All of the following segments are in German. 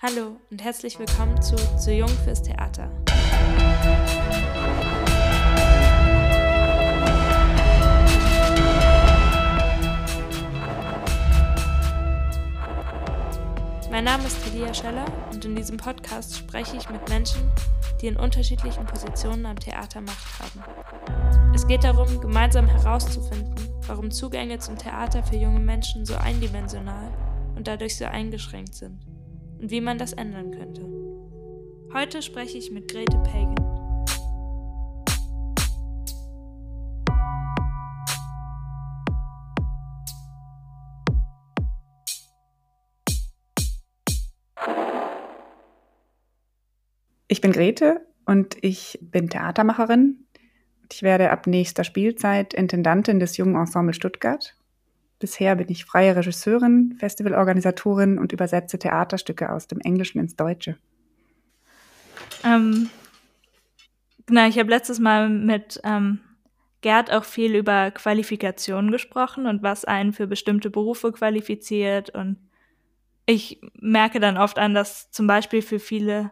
Hallo und herzlich willkommen zu Zu Jung fürs Theater. Mein Name ist Talia Scheller und in diesem Podcast spreche ich mit Menschen, die in unterschiedlichen Positionen am Theater Macht haben. Es geht darum, gemeinsam herauszufinden, warum Zugänge zum Theater für junge Menschen so eindimensional und dadurch so eingeschränkt sind und wie man das ändern könnte. Heute spreche ich mit Grete Pagan. Ich bin Grete und ich bin Theatermacherin. Ich werde ab nächster Spielzeit Intendantin des Jungen Ensemble Stuttgart Bisher bin ich freie Regisseurin, Festivalorganisatorin und übersetze Theaterstücke aus dem Englischen ins Deutsche. Ähm, genau, ich habe letztes Mal mit ähm, Gerd auch viel über Qualifikationen gesprochen und was einen für bestimmte Berufe qualifiziert. Und ich merke dann oft an, dass zum Beispiel für viele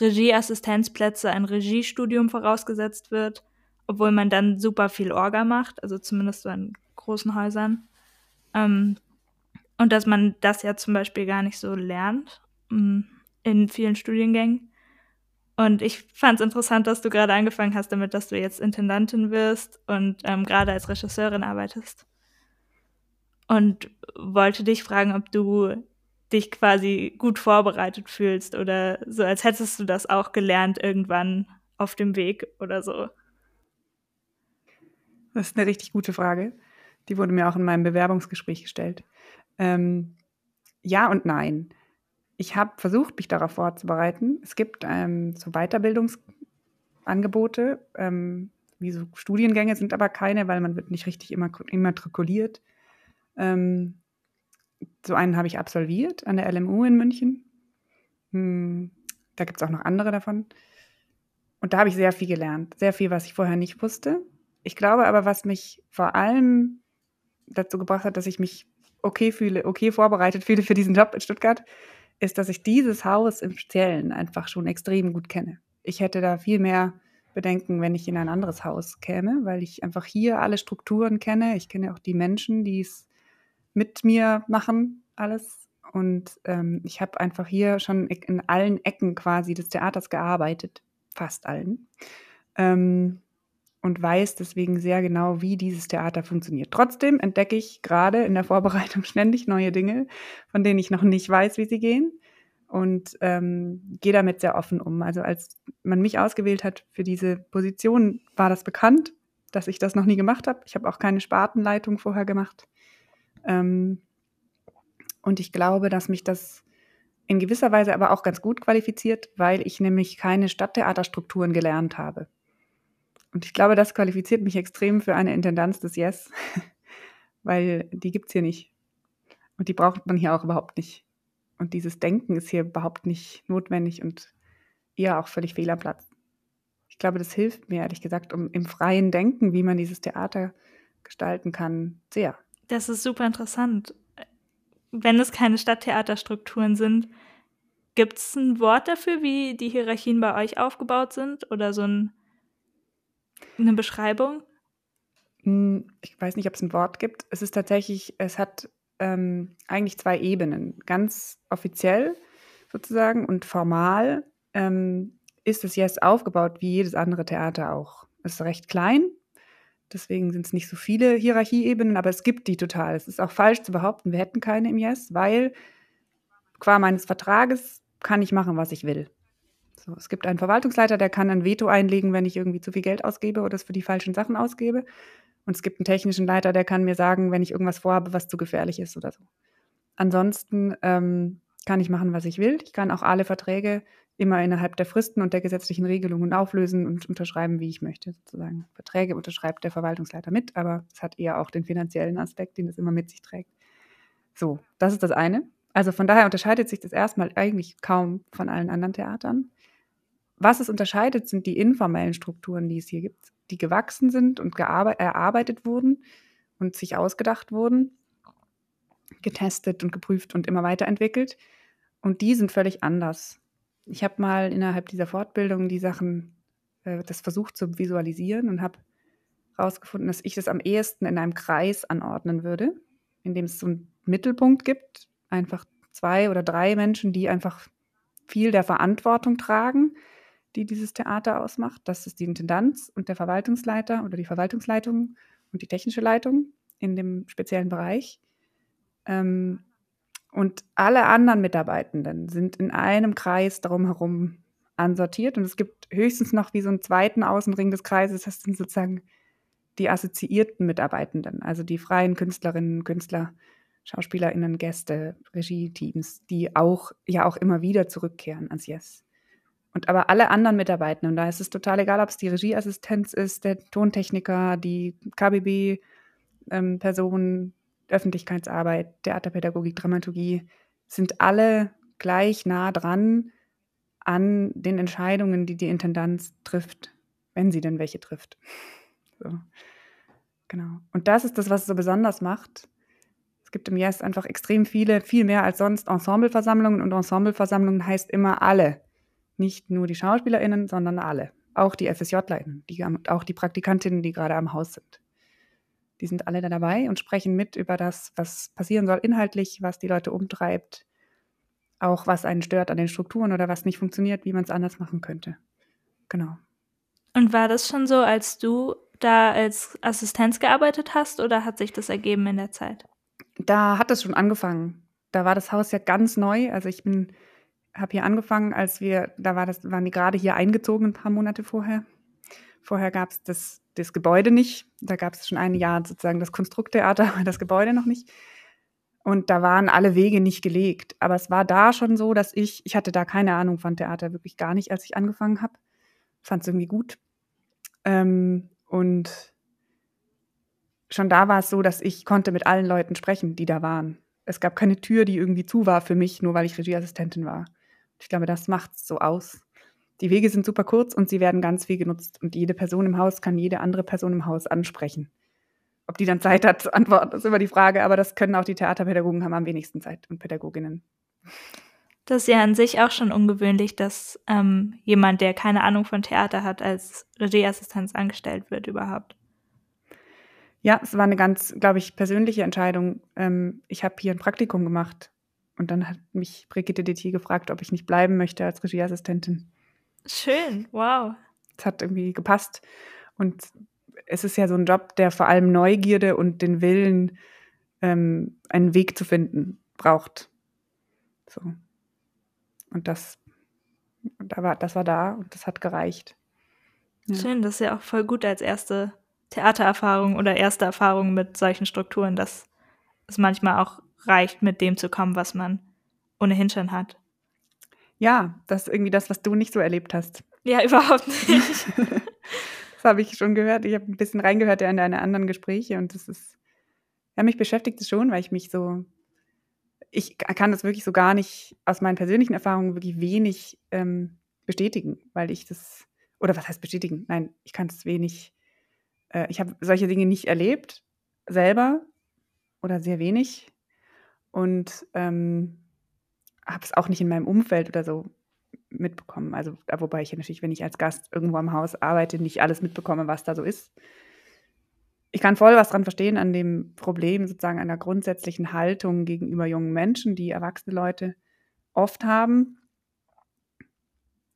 Regieassistenzplätze ein Regiestudium vorausgesetzt wird, obwohl man dann super viel Orga macht, also zumindest so in großen Häusern. Ähm, und dass man das ja zum Beispiel gar nicht so lernt mm, in vielen Studiengängen. Und ich fand es interessant, dass du gerade angefangen hast damit, dass du jetzt Intendantin wirst und ähm, gerade als Regisseurin arbeitest. Und wollte dich fragen, ob du dich quasi gut vorbereitet fühlst oder so, als hättest du das auch gelernt irgendwann auf dem Weg oder so. Das ist eine richtig gute Frage. Die wurde mir auch in meinem Bewerbungsgespräch gestellt. Ähm, ja und nein. Ich habe versucht, mich darauf vorzubereiten. Es gibt ähm, so Weiterbildungsangebote, ähm, wie so Studiengänge sind aber keine, weil man wird nicht richtig immatrikuliert. Ähm, so einen habe ich absolviert an der LMU in München. Hm, da gibt es auch noch andere davon. Und da habe ich sehr viel gelernt. Sehr viel, was ich vorher nicht wusste. Ich glaube aber, was mich vor allem dazu gebracht hat, dass ich mich okay fühle, okay vorbereitet fühle für diesen Job in Stuttgart, ist, dass ich dieses Haus im Speziellen einfach schon extrem gut kenne. Ich hätte da viel mehr Bedenken, wenn ich in ein anderes Haus käme, weil ich einfach hier alle Strukturen kenne. Ich kenne auch die Menschen, die es mit mir machen, alles. Und ähm, ich habe einfach hier schon in allen Ecken quasi des Theaters gearbeitet, fast allen. Ähm, und weiß deswegen sehr genau, wie dieses Theater funktioniert. Trotzdem entdecke ich gerade in der Vorbereitung ständig neue Dinge, von denen ich noch nicht weiß, wie sie gehen und ähm, gehe damit sehr offen um. Also als man mich ausgewählt hat für diese Position, war das bekannt, dass ich das noch nie gemacht habe. Ich habe auch keine Spartenleitung vorher gemacht. Ähm, und ich glaube, dass mich das in gewisser Weise aber auch ganz gut qualifiziert, weil ich nämlich keine Stadttheaterstrukturen gelernt habe. Und ich glaube, das qualifiziert mich extrem für eine Intendanz des Yes, weil die gibt es hier nicht. Und die braucht man hier auch überhaupt nicht. Und dieses Denken ist hier überhaupt nicht notwendig und eher auch völlig fehl am Platz. Ich glaube, das hilft mir, ehrlich gesagt, um im freien Denken, wie man dieses Theater gestalten kann, sehr. Das ist super interessant. Wenn es keine Stadttheaterstrukturen sind, gibt es ein Wort dafür, wie die Hierarchien bei euch aufgebaut sind? Oder so ein eine Beschreibung? Hm, ich weiß nicht, ob es ein Wort gibt. Es ist tatsächlich, es hat ähm, eigentlich zwei Ebenen. Ganz offiziell sozusagen und formal ähm, ist es jetzt aufgebaut wie jedes andere Theater auch. Es ist recht klein, deswegen sind es nicht so viele Hierarchieebenen, aber es gibt die total. Es ist auch falsch zu behaupten, wir hätten keine im Yes, weil qua meines Vertrages kann ich machen, was ich will. So, es gibt einen Verwaltungsleiter, der kann ein Veto einlegen, wenn ich irgendwie zu viel Geld ausgebe oder es für die falschen Sachen ausgebe. Und es gibt einen technischen Leiter, der kann mir sagen, wenn ich irgendwas vorhabe, was zu gefährlich ist oder so. Ansonsten ähm, kann ich machen, was ich will. Ich kann auch alle Verträge immer innerhalb der Fristen und der gesetzlichen Regelungen auflösen und unterschreiben, wie ich möchte, sozusagen. Verträge unterschreibt der Verwaltungsleiter mit, aber es hat eher auch den finanziellen Aspekt, den es immer mit sich trägt. So, das ist das eine. Also von daher unterscheidet sich das erstmal eigentlich kaum von allen anderen Theatern. Was es unterscheidet, sind die informellen Strukturen, die es hier gibt, die gewachsen sind und erarbeitet wurden und sich ausgedacht wurden, getestet und geprüft und immer weiterentwickelt. Und die sind völlig anders. Ich habe mal innerhalb dieser Fortbildung die Sachen, äh, das versucht zu visualisieren und habe herausgefunden, dass ich das am ehesten in einem Kreis anordnen würde, in dem es so einen Mittelpunkt gibt, einfach zwei oder drei Menschen, die einfach viel der Verantwortung tragen, die dieses Theater ausmacht. Das ist die Intendanz und der Verwaltungsleiter oder die Verwaltungsleitung und die technische Leitung in dem speziellen Bereich. Ähm, und alle anderen Mitarbeitenden sind in einem Kreis darum herum ansortiert. Und es gibt höchstens noch wie so einen zweiten Außenring des Kreises. Das sind sozusagen die assoziierten Mitarbeitenden, also die freien Künstlerinnen, Künstler, SchauspielerInnen, Gäste, Regie-Teams, die auch ja auch immer wieder zurückkehren ans Yes. Und aber alle anderen Mitarbeitenden, da ist es total egal, ob es die Regieassistenz ist, der Tontechniker, die KBB-Person, ähm, Öffentlichkeitsarbeit, Theaterpädagogik, Dramaturgie, sind alle gleich nah dran an den Entscheidungen, die die Intendanz trifft, wenn sie denn welche trifft. So. Genau. Und das ist das, was es so besonders macht. Es gibt im Yes einfach extrem viele, viel mehr als sonst Ensembleversammlungen und Ensembleversammlungen heißt immer alle. Nicht nur die SchauspielerInnen, sondern alle. Auch die FSJlerInnen, die, auch die Praktikantinnen, die gerade am Haus sind. Die sind alle da dabei und sprechen mit über das, was passieren soll inhaltlich, was die Leute umtreibt, auch was einen stört an den Strukturen oder was nicht funktioniert, wie man es anders machen könnte. Genau. Und war das schon so, als du da als Assistenz gearbeitet hast oder hat sich das ergeben in der Zeit? Da hat es schon angefangen. Da war das Haus ja ganz neu. Also ich bin, habe hier angefangen, als wir, da war das, waren die gerade hier eingezogen ein paar Monate vorher. Vorher gab es das, das Gebäude nicht. Da gab es schon ein Jahr sozusagen das Konstrukttheater, das Gebäude noch nicht. Und da waren alle Wege nicht gelegt. Aber es war da schon so, dass ich, ich hatte da keine Ahnung von Theater, wirklich gar nicht, als ich angefangen habe. Fand es irgendwie gut. Ähm, und schon da war es so, dass ich konnte mit allen Leuten sprechen, die da waren. Es gab keine Tür, die irgendwie zu war für mich, nur weil ich Regieassistentin war. Ich glaube, das macht es so aus. Die Wege sind super kurz und sie werden ganz viel genutzt. Und jede Person im Haus kann jede andere Person im Haus ansprechen. Ob die dann Zeit hat zu antworten, ist immer die Frage, aber das können auch die Theaterpädagogen haben am wenigsten Zeit und Pädagoginnen. Das ist ja an sich auch schon ungewöhnlich, dass ähm, jemand, der keine Ahnung von Theater hat, als Regieassistenz angestellt wird überhaupt. Ja, es war eine ganz, glaube ich, persönliche Entscheidung. Ähm, ich habe hier ein Praktikum gemacht und dann hat mich Brigitte Detier gefragt, ob ich nicht bleiben möchte als Regieassistentin. Schön, wow. Es hat irgendwie gepasst. Und es ist ja so ein Job, der vor allem Neugierde und den Willen, ähm, einen Weg zu finden, braucht. So. Und das, da war, das war da und das hat gereicht. Ja. Schön, das ist ja auch voll gut als erste Theatererfahrung oder erste Erfahrung mit solchen Strukturen, dass es manchmal auch reicht, mit dem zu kommen, was man ohnehin schon hat. Ja, das ist irgendwie das, was du nicht so erlebt hast. Ja, überhaupt nicht. das habe ich schon gehört. Ich habe ein bisschen reingehört in deine anderen Gespräche und das ist, ja, mich beschäftigt es schon, weil ich mich so, ich kann das wirklich so gar nicht aus meinen persönlichen Erfahrungen wirklich wenig ähm, bestätigen, weil ich das, oder was heißt bestätigen? Nein, ich kann es wenig, äh, ich habe solche Dinge nicht erlebt, selber oder sehr wenig und ähm, habe es auch nicht in meinem Umfeld oder so mitbekommen. Also, wobei ich natürlich, wenn ich als Gast irgendwo am Haus arbeite, nicht alles mitbekomme, was da so ist. Ich kann voll was dran verstehen an dem Problem sozusagen einer grundsätzlichen Haltung gegenüber jungen Menschen, die erwachsene Leute oft haben.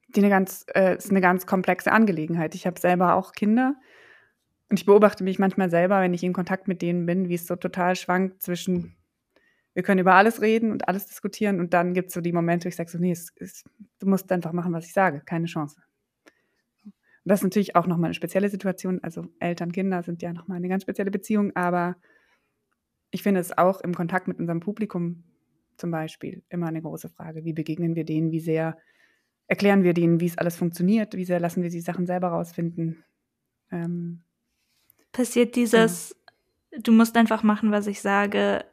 Die eine ganz, äh, ist eine ganz komplexe Angelegenheit. Ich habe selber auch Kinder und ich beobachte mich manchmal selber, wenn ich in Kontakt mit denen bin, wie es so total schwankt zwischen wir können über alles reden und alles diskutieren und dann gibt es so die Momente, wo ich sage so, nee, es, es, du musst einfach machen, was ich sage, keine Chance. Und das ist natürlich auch nochmal eine spezielle Situation, also Eltern, Kinder sind ja nochmal eine ganz spezielle Beziehung, aber ich finde es auch im Kontakt mit unserem Publikum zum Beispiel immer eine große Frage, wie begegnen wir denen, wie sehr erklären wir denen, wie es alles funktioniert, wie sehr lassen wir die Sachen selber rausfinden. Ähm, Passiert dieses, ja. du musst einfach machen, was ich sage,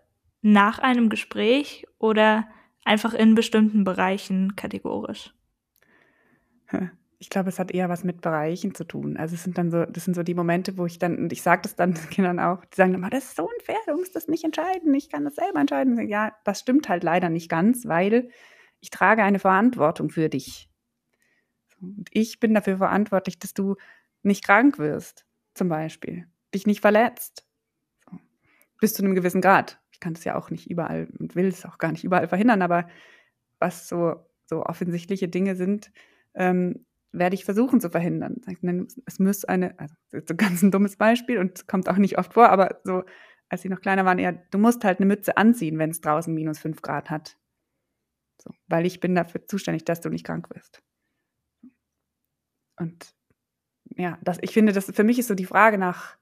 nach einem Gespräch oder einfach in bestimmten Bereichen kategorisch? Ich glaube, es hat eher was mit Bereichen zu tun. Also es sind dann so, das sind so die Momente, wo ich dann, und ich sage das dann den Kindern auch, die sagen immer, das ist so unfair, du musst das nicht entscheiden, ich kann das selber entscheiden. Ja, das stimmt halt leider nicht ganz, weil ich trage eine Verantwortung für dich. Und ich bin dafür verantwortlich, dass du nicht krank wirst, zum Beispiel, dich nicht verletzt. Bis zu einem gewissen Grad. Kann es ja auch nicht überall und will es auch gar nicht überall verhindern, aber was so, so offensichtliche Dinge sind, ähm, werde ich versuchen zu verhindern. Es muss eine, also so ganz ein dummes Beispiel und kommt auch nicht oft vor, aber so, als sie noch kleiner waren, eher, du musst halt eine Mütze anziehen, wenn es draußen minus fünf Grad hat. So, weil ich bin dafür zuständig, dass du nicht krank wirst. Und ja, das, ich finde, das für mich ist so die Frage nach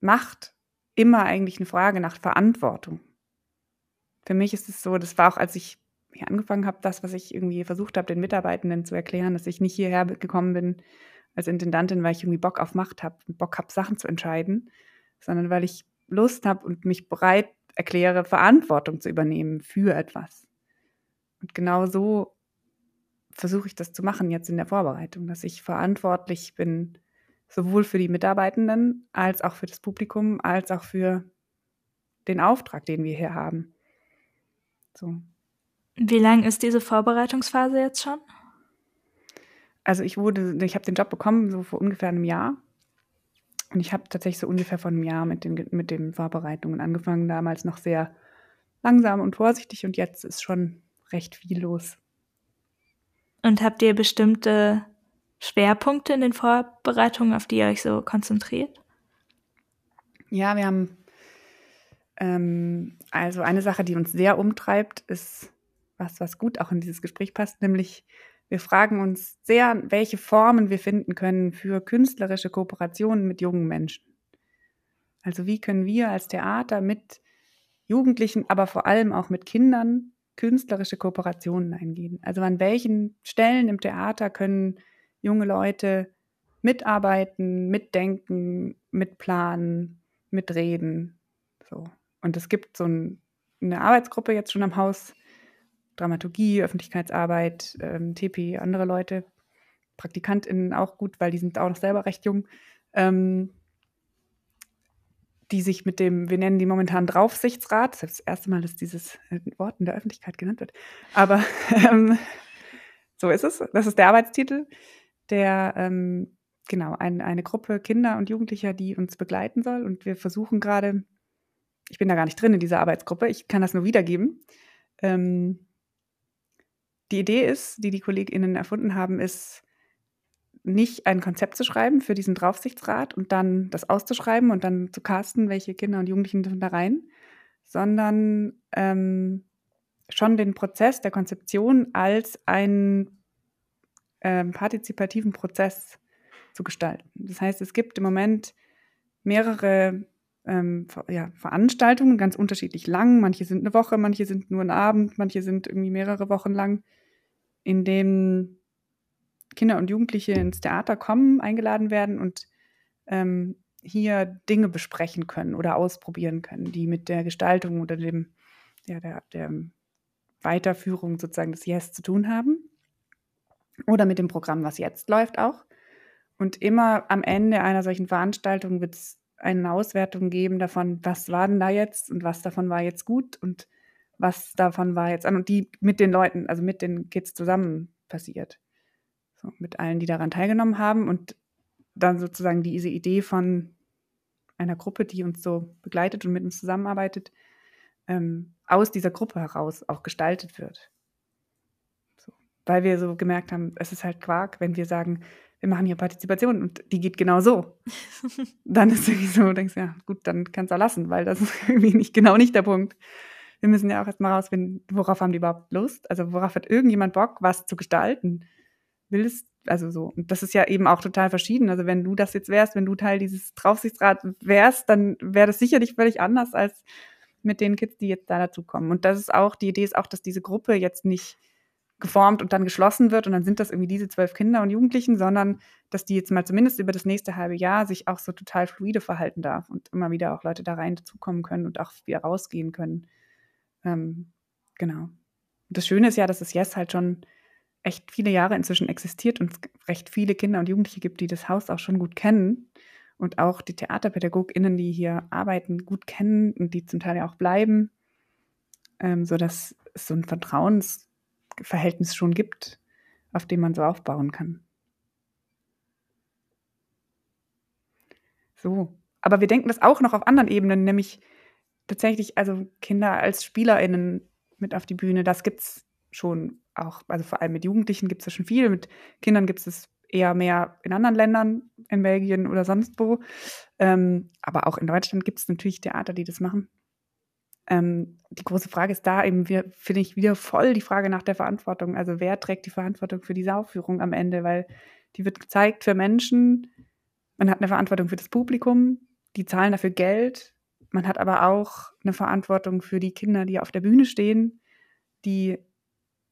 Macht immer eigentlich eine Frage nach Verantwortung. Für mich ist es so, das war auch, als ich hier angefangen habe, das, was ich irgendwie versucht habe, den Mitarbeitenden zu erklären, dass ich nicht hierher gekommen bin als Intendantin, weil ich irgendwie Bock auf Macht habe, Bock habe, Sachen zu entscheiden, sondern weil ich Lust habe und mich bereit erkläre, Verantwortung zu übernehmen für etwas. Und genau so versuche ich das zu machen jetzt in der Vorbereitung, dass ich verantwortlich bin, sowohl für die Mitarbeitenden als auch für das Publikum, als auch für den Auftrag, den wir hier haben. So. Wie lang ist diese Vorbereitungsphase jetzt schon? Also ich wurde, ich habe den Job bekommen so vor ungefähr einem Jahr. Und ich habe tatsächlich so ungefähr vor einem Jahr mit den, mit den Vorbereitungen angefangen, damals noch sehr langsam und vorsichtig und jetzt ist schon recht viel los. Und habt ihr bestimmte Schwerpunkte in den Vorbereitungen, auf die ihr euch so konzentriert? Ja, wir haben ähm, also eine Sache, die uns sehr umtreibt, ist was, was gut auch in dieses Gespräch passt, nämlich wir fragen uns sehr, welche Formen wir finden können für künstlerische Kooperationen mit jungen Menschen. Also wie können wir als Theater mit Jugendlichen, aber vor allem auch mit Kindern künstlerische Kooperationen eingehen. Also an welchen Stellen im Theater können junge Leute mitarbeiten, mitdenken, mitplanen, mitreden. So. Und es gibt so ein, eine Arbeitsgruppe jetzt schon am Haus, Dramaturgie, Öffentlichkeitsarbeit, ähm, TP, andere Leute, PraktikantInnen auch gut, weil die sind auch noch selber recht jung. Ähm, die sich mit dem, wir nennen die momentan Draufsichtsrat, das ist das erste Mal, dass dieses äh, Wort in der Öffentlichkeit genannt wird, aber ähm, so ist es, das ist der Arbeitstitel, der, ähm, genau, ein, eine Gruppe Kinder und Jugendlicher, die uns begleiten soll und wir versuchen gerade, ich bin da gar nicht drin in dieser Arbeitsgruppe, ich kann das nur wiedergeben. Ähm, die Idee ist, die die KollegInnen erfunden haben, ist, nicht ein Konzept zu schreiben für diesen Draufsichtsrat und dann das auszuschreiben und dann zu casten, welche Kinder und Jugendlichen dürfen da rein, sondern ähm, schon den Prozess der Konzeption als einen ähm, partizipativen Prozess zu gestalten. Das heißt, es gibt im Moment mehrere ähm, ja, Veranstaltungen, ganz unterschiedlich lang. Manche sind eine Woche, manche sind nur ein Abend, manche sind irgendwie mehrere Wochen lang, in denen Kinder und Jugendliche ins Theater kommen, eingeladen werden und ähm, hier Dinge besprechen können oder ausprobieren können, die mit der Gestaltung oder dem, ja, der, der Weiterführung sozusagen des Yes zu tun haben. Oder mit dem Programm, was jetzt läuft auch. Und immer am Ende einer solchen Veranstaltung wird es eine Auswertung geben davon, was war denn da jetzt und was davon war jetzt gut und was davon war jetzt an und die mit den Leuten, also mit den Kids zusammen passiert. So, mit allen, die daran teilgenommen haben und dann sozusagen diese Idee von einer Gruppe, die uns so begleitet und mit uns zusammenarbeitet, ähm, aus dieser Gruppe heraus auch gestaltet wird. Weil wir so gemerkt haben, es ist halt Quark, wenn wir sagen, wir machen hier Partizipation und die geht genau so. dann ist es irgendwie so, du denkst, ja, gut, dann kannst du auch lassen, weil das ist irgendwie nicht genau nicht der Punkt. Wir müssen ja auch erstmal rausfinden, worauf haben die überhaupt Lust? Also worauf hat irgendjemand Bock, was zu gestalten? willst, also so, und das ist ja eben auch total verschieden. Also wenn du das jetzt wärst, wenn du Teil dieses Draufsichtsrats wärst, dann wäre das sicherlich völlig anders als mit den Kids, die jetzt da dazukommen. Und das ist auch, die Idee ist auch, dass diese Gruppe jetzt nicht geformt und dann geschlossen wird und dann sind das irgendwie diese zwölf Kinder und Jugendlichen, sondern dass die jetzt mal zumindest über das nächste halbe Jahr sich auch so total fluide verhalten darf und immer wieder auch Leute da rein dazukommen können und auch wieder rausgehen können. Ähm, genau. Das Schöne ist ja, dass es Yes halt schon echt viele Jahre inzwischen existiert und es recht viele Kinder und Jugendliche gibt, die das Haus auch schon gut kennen und auch die TheaterpädagogInnen, die hier arbeiten, gut kennen und die zum Teil ja auch bleiben, ähm, sodass es so ein Vertrauens, Verhältnis schon gibt, auf dem man so aufbauen kann. So. Aber wir denken das auch noch auf anderen Ebenen, nämlich tatsächlich, also Kinder als SpielerInnen mit auf die Bühne, das gibt es schon auch, also vor allem mit Jugendlichen gibt es schon viel, mit Kindern gibt es eher mehr in anderen Ländern, in Belgien oder sonst wo. Ähm, aber auch in Deutschland gibt es natürlich Theater, die das machen. Ähm, die große Frage ist da eben, finde ich, wieder voll die Frage nach der Verantwortung. Also wer trägt die Verantwortung für diese Aufführung am Ende? Weil die wird gezeigt für Menschen, man hat eine Verantwortung für das Publikum, die zahlen dafür Geld. Man hat aber auch eine Verantwortung für die Kinder, die auf der Bühne stehen, die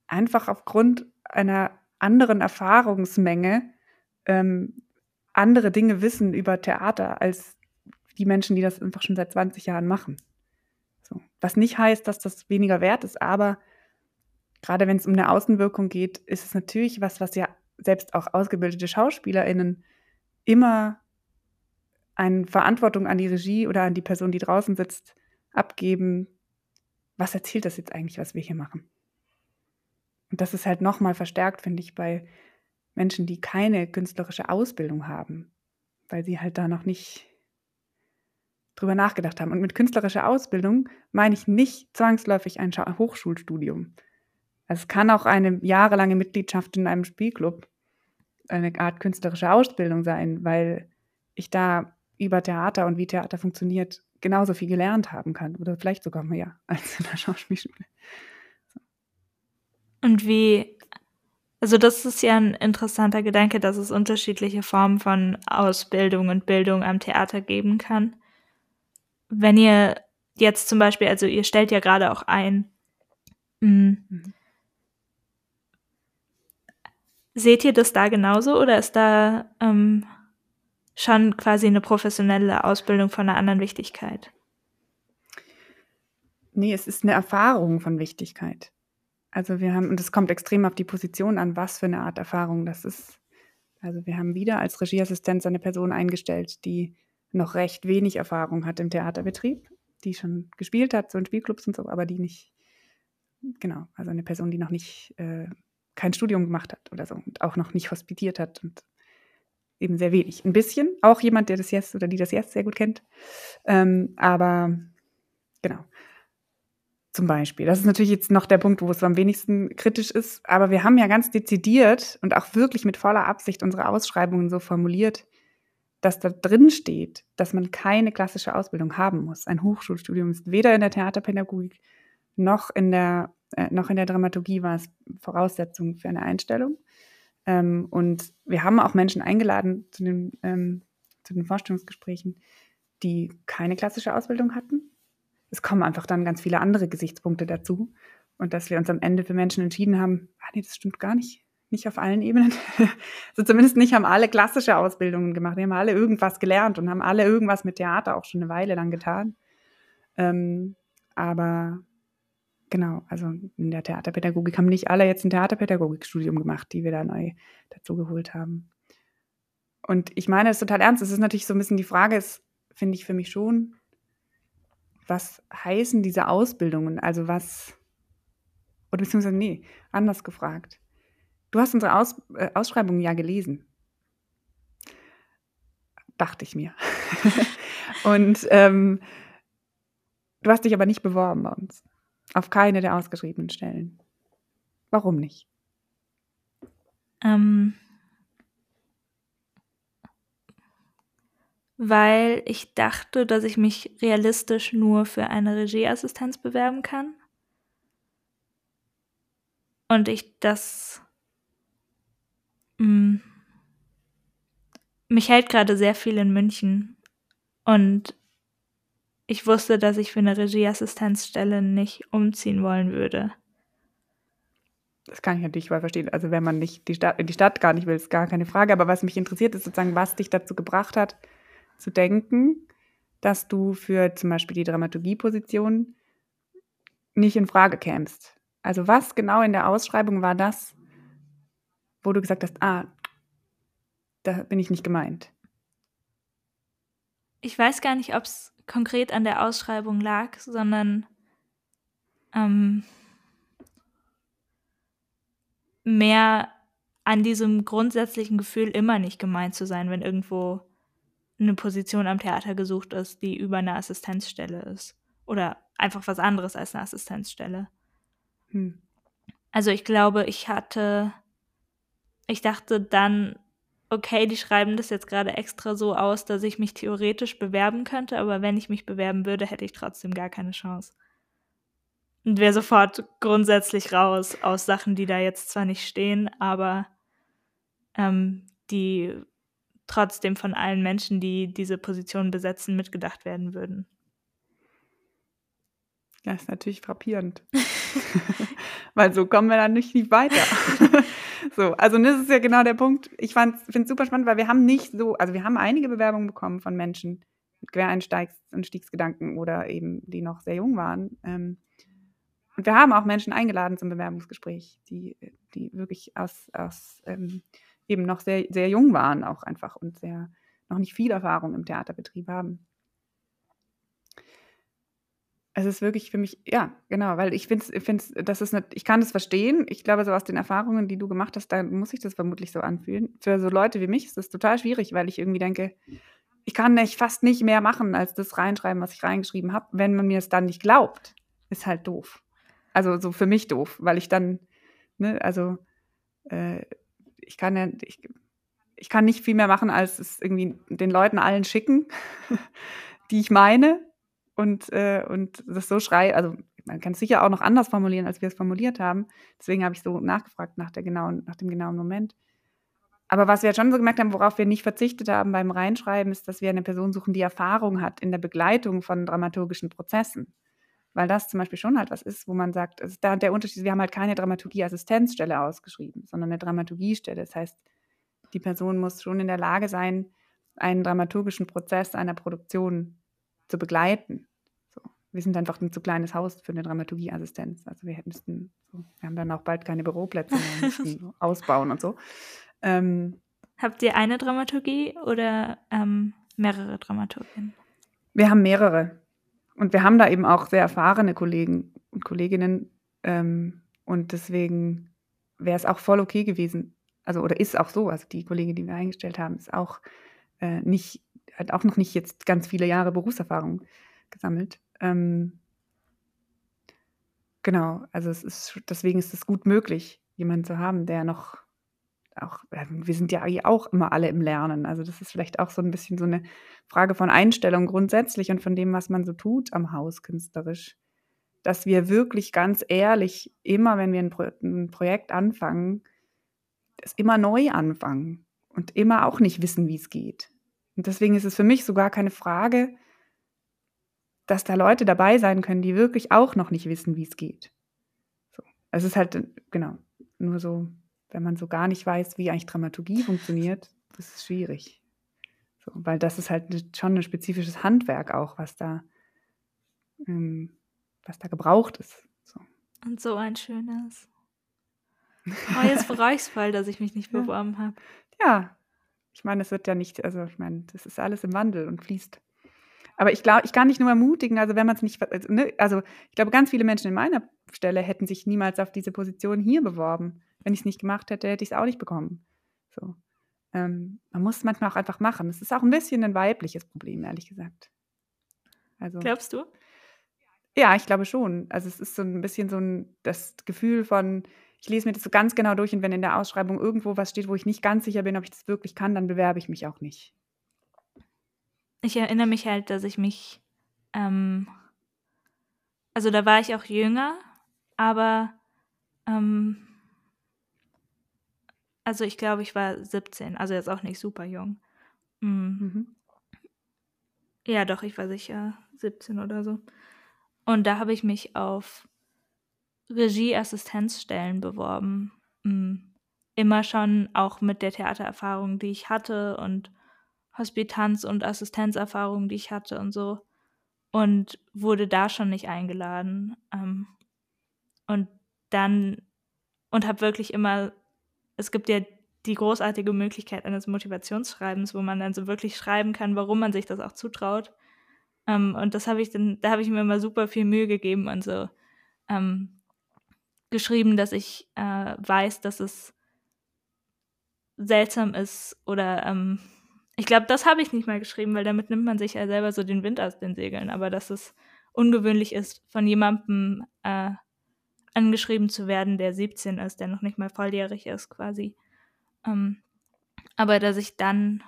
einfach aufgrund einer anderen Erfahrungsmenge ähm, andere Dinge wissen über Theater als die Menschen, die das einfach schon seit 20 Jahren machen. Was nicht heißt, dass das weniger wert ist, aber gerade wenn es um eine Außenwirkung geht, ist es natürlich was, was ja selbst auch ausgebildete SchauspielerInnen immer eine Verantwortung an die Regie oder an die Person, die draußen sitzt, abgeben. Was erzählt das jetzt eigentlich, was wir hier machen? Und das ist halt nochmal verstärkt, finde ich, bei Menschen, die keine künstlerische Ausbildung haben, weil sie halt da noch nicht drüber nachgedacht haben. Und mit künstlerischer Ausbildung meine ich nicht zwangsläufig ein Hochschulstudium. Es kann auch eine jahrelange Mitgliedschaft in einem Spielclub eine Art künstlerische Ausbildung sein, weil ich da über Theater und wie Theater funktioniert genauso viel gelernt haben kann oder vielleicht sogar mehr als in der Schauspielschule. Und wie, also das ist ja ein interessanter Gedanke, dass es unterschiedliche Formen von Ausbildung und Bildung am Theater geben kann. Wenn ihr jetzt zum Beispiel, also ihr stellt ja gerade auch ein, mh, mhm. seht ihr das da genauso oder ist da ähm, schon quasi eine professionelle Ausbildung von einer anderen Wichtigkeit? Nee, es ist eine Erfahrung von Wichtigkeit. Also wir haben, und es kommt extrem auf die Position an, was für eine Art Erfahrung das ist. Also wir haben wieder als Regieassistenz eine Person eingestellt, die noch recht wenig Erfahrung hat im Theaterbetrieb, die schon gespielt hat, so in Spielclubs und so, aber die nicht, genau, also eine Person, die noch nicht äh, kein Studium gemacht hat oder so und auch noch nicht hospitiert hat und eben sehr wenig. Ein bisschen, auch jemand, der das jetzt oder die das jetzt sehr gut kennt. Ähm, aber genau. Zum Beispiel. Das ist natürlich jetzt noch der Punkt, wo es am wenigsten kritisch ist. Aber wir haben ja ganz dezidiert und auch wirklich mit voller Absicht unsere Ausschreibungen so formuliert, dass da drin steht, dass man keine klassische Ausbildung haben muss. Ein Hochschulstudium ist weder in der Theaterpädagogik noch in der, äh, noch in der Dramaturgie war es Voraussetzung für eine Einstellung. Ähm, und wir haben auch Menschen eingeladen zu den, ähm, zu den Vorstellungsgesprächen, die keine klassische Ausbildung hatten es kommen einfach dann ganz viele andere Gesichtspunkte dazu. Und dass wir uns am Ende für Menschen entschieden haben, ah nee, das stimmt gar nicht. Nicht auf allen Ebenen. also zumindest nicht haben alle klassische Ausbildungen gemacht. Die haben alle irgendwas gelernt und haben alle irgendwas mit Theater auch schon eine Weile lang getan. Ähm, aber genau, also in der Theaterpädagogik haben nicht alle jetzt ein Theaterpädagogikstudium gemacht, die wir da neu dazu geholt haben. Und ich meine es total ernst. Es ist natürlich so ein bisschen die Frage, ist, finde ich für mich schon, was heißen diese Ausbildungen? Also was, oder beziehungsweise, nee, anders gefragt. Du hast unsere Aus, äh, Ausschreibung ja gelesen. Dachte ich mir. Und ähm, du hast dich aber nicht beworben bei uns. Auf keine der ausgeschriebenen Stellen. Warum nicht? Ähm, weil ich dachte, dass ich mich realistisch nur für eine Regieassistenz bewerben kann. Und ich das. Mm, mich hält gerade sehr viel in München. Und ich wusste, dass ich für eine Regieassistenzstelle nicht umziehen wollen würde. Das kann ich natürlich mal verstehen. Also wenn man nicht die Stadt, die Stadt gar nicht will, ist gar keine Frage. Aber was mich interessiert, ist sozusagen, was dich dazu gebracht hat, zu denken, dass du für zum Beispiel die Dramaturgieposition nicht in Frage kämst. Also was genau in der Ausschreibung war das, wo du gesagt hast, ah, da bin ich nicht gemeint? Ich weiß gar nicht, ob es konkret an der Ausschreibung lag, sondern ähm, mehr an diesem grundsätzlichen Gefühl, immer nicht gemeint zu sein, wenn irgendwo eine Position am Theater gesucht ist, die über eine Assistenzstelle ist. Oder einfach was anderes als eine Assistenzstelle. Hm. Also ich glaube, ich hatte, ich dachte dann, okay, die schreiben das jetzt gerade extra so aus, dass ich mich theoretisch bewerben könnte, aber wenn ich mich bewerben würde, hätte ich trotzdem gar keine Chance. Und wäre sofort grundsätzlich raus aus Sachen, die da jetzt zwar nicht stehen, aber ähm, die trotzdem von allen Menschen, die diese Position besetzen, mitgedacht werden würden. Ja, ist natürlich frappierend. Weil so kommen wir dann nicht, nicht weiter. so, also das ist ja genau der Punkt. Ich finde es super spannend, weil wir haben nicht so, also wir haben einige Bewerbungen bekommen von Menschen mit Quereinstiegsgedanken oder eben, die noch sehr jung waren. Ähm, und wir haben auch Menschen eingeladen zum Bewerbungsgespräch, die, die wirklich aus, aus ähm, eben noch sehr, sehr jung waren, auch einfach und sehr noch nicht viel Erfahrung im Theaterbetrieb haben es ist wirklich für mich, ja, genau, weil ich finde, ich das ist nicht, ich kann das verstehen. Ich glaube, so aus den Erfahrungen, die du gemacht hast, da muss sich das vermutlich so anfühlen. Für so Leute wie mich ist das total schwierig, weil ich irgendwie denke, ich kann nicht, fast nicht mehr machen, als das reinschreiben, was ich reingeschrieben habe. Wenn man mir es dann nicht glaubt, ist halt doof. Also so für mich doof, weil ich dann, ne, also äh, ich kann ja, ich, ich kann nicht viel mehr machen, als es irgendwie den Leuten allen schicken, die ich meine und, äh, und das so schreibe, also man kann es sicher auch noch anders formulieren, als wir es formuliert haben. Deswegen habe ich so nachgefragt nach, der genauen, nach dem genauen Moment. Aber was wir schon so gemerkt haben, worauf wir nicht verzichtet haben beim Reinschreiben, ist, dass wir eine Person suchen, die Erfahrung hat in der Begleitung von dramaturgischen Prozessen. Weil das zum Beispiel schon halt was ist, wo man sagt, also da der Unterschied, wir haben halt keine Dramaturgie-Assistenzstelle ausgeschrieben, sondern eine Dramaturgiestelle. Das heißt, die Person muss schon in der Lage sein, einen dramaturgischen Prozess einer Produktion zu begleiten. So. Wir sind einfach ein zu kleines Haus für eine Dramaturgieassistenz. Also wir müssten, so, wir haben dann auch bald keine Büroplätze mehr, müssen ausbauen und so. Ähm, Habt ihr eine Dramaturgie oder ähm, mehrere Dramaturgien? Wir haben mehrere. Und wir haben da eben auch sehr erfahrene Kollegen und Kolleginnen. Ähm, und deswegen wäre es auch voll okay gewesen. Also, oder ist auch so. Also, die Kollegin, die wir eingestellt haben, ist auch äh, nicht hat auch noch nicht jetzt ganz viele Jahre Berufserfahrung gesammelt. Ähm, genau, also es ist, deswegen ist es gut möglich, jemanden zu haben, der noch auch, äh, wir sind ja auch immer alle im Lernen. Also das ist vielleicht auch so ein bisschen so eine Frage von Einstellung grundsätzlich und von dem, was man so tut am Haus künstlerisch. Dass wir wirklich ganz ehrlich immer, wenn wir ein, Pro ein Projekt anfangen, es immer neu anfangen und immer auch nicht wissen, wie es geht. Und deswegen ist es für mich sogar keine Frage, dass da Leute dabei sein können, die wirklich auch noch nicht wissen, wie es geht. So. Es ist halt, genau, nur so, wenn man so gar nicht weiß, wie eigentlich Dramaturgie funktioniert, das ist schwierig. So, weil das ist halt schon ein spezifisches Handwerk auch, was da, ähm, was da gebraucht ist. So. Und so ein schönes. Oh, jetzt bereue ich es voll, dass ich mich nicht beworben habe. Ja, ich meine, es wird ja nicht, also ich meine, das ist alles im Wandel und fließt. Aber ich glaube, ich kann nicht nur ermutigen, also wenn man es nicht, also, ne, also ich glaube, ganz viele Menschen in meiner Stelle hätten sich niemals auf diese Position hier beworben. Wenn ich es nicht gemacht hätte, hätte ich es auch nicht bekommen. So. Ähm, man muss es manchmal auch einfach machen. Es ist auch ein bisschen ein weibliches Problem, ehrlich gesagt. Also, Glaubst du? Ja, ich glaube schon. Also es ist so ein bisschen so ein, das Gefühl von, ich lese mir das so ganz genau durch und wenn in der Ausschreibung irgendwo was steht, wo ich nicht ganz sicher bin, ob ich das wirklich kann, dann bewerbe ich mich auch nicht. Ich erinnere mich halt, dass ich mich, ähm, also da war ich auch jünger, aber ähm, also ich glaube, ich war 17, also jetzt auch nicht super jung. Mhm. Mhm. Ja, doch, ich war sicher 17 oder so. Und da habe ich mich auf Regieassistenzstellen beworben. Mhm. Immer schon auch mit der Theatererfahrung, die ich hatte und Hospitanz- und Assistenzerfahrung, die ich hatte und so. Und wurde da schon nicht eingeladen. Ähm, und dann, und habe wirklich immer, es gibt ja die großartige Möglichkeit eines Motivationsschreibens, wo man dann so wirklich schreiben kann, warum man sich das auch zutraut. Ähm, und das habe ich dann, da habe ich mir immer super viel Mühe gegeben und so ähm, geschrieben, dass ich äh, weiß, dass es seltsam ist oder ähm, ich glaube, das habe ich nicht mal geschrieben, weil damit nimmt man sich ja selber so den Wind aus den Segeln, aber dass es ungewöhnlich ist, von jemandem äh, angeschrieben zu werden, der 17 ist, der noch nicht mal volljährig ist quasi. Ähm, aber dass ich dann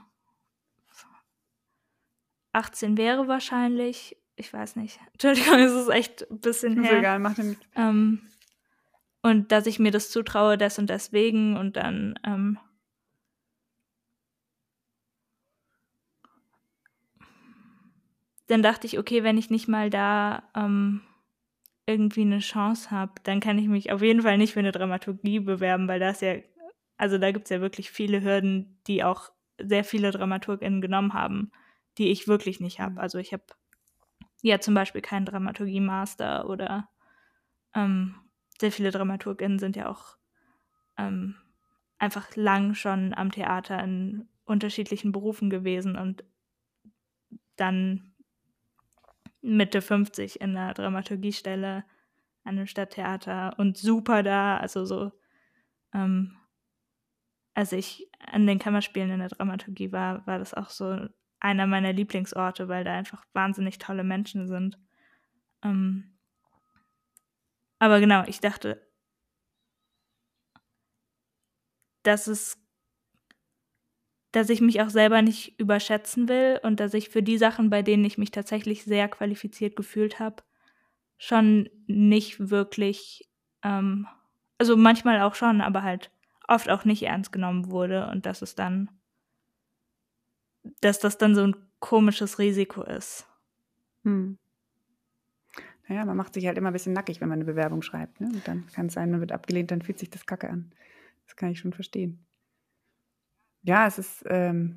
18 wäre wahrscheinlich, ich weiß nicht. Entschuldigung, es ist echt ein bisschen her. Ist egal, mach den. Ähm, und dass ich mir das zutraue, des und deswegen und dann ähm, dann dachte ich, okay, wenn ich nicht mal da ähm, irgendwie eine Chance habe, dann kann ich mich auf jeden Fall nicht für eine Dramaturgie bewerben, weil das ja, also da gibt es ja wirklich viele Hürden, die auch sehr viele DramaturgInnen genommen haben, die ich wirklich nicht habe. Mhm. Also ich habe ja zum Beispiel keinen Dramaturgie-Master oder ähm, sehr viele DramaturgInnen sind ja auch ähm, einfach lang schon am Theater in unterschiedlichen Berufen gewesen und dann Mitte 50 in der Dramaturgiestelle an einem Stadttheater und super da. Also so, ähm, als ich an den Kammerspielen in der Dramaturgie war, war das auch so einer meiner Lieblingsorte, weil da einfach wahnsinnig tolle Menschen sind. Ähm, aber genau, ich dachte, dass es dass ich mich auch selber nicht überschätzen will und dass ich für die Sachen, bei denen ich mich tatsächlich sehr qualifiziert gefühlt habe, schon nicht wirklich, ähm, also manchmal auch schon, aber halt oft auch nicht ernst genommen wurde und dass es dann, dass das dann so ein komisches Risiko ist. Hm. Naja, man macht sich halt immer ein bisschen nackig, wenn man eine Bewerbung schreibt. Ne? Und dann kann es sein, man wird abgelehnt, dann fühlt sich das kacke an. Das kann ich schon verstehen. Ja, es ist, ähm,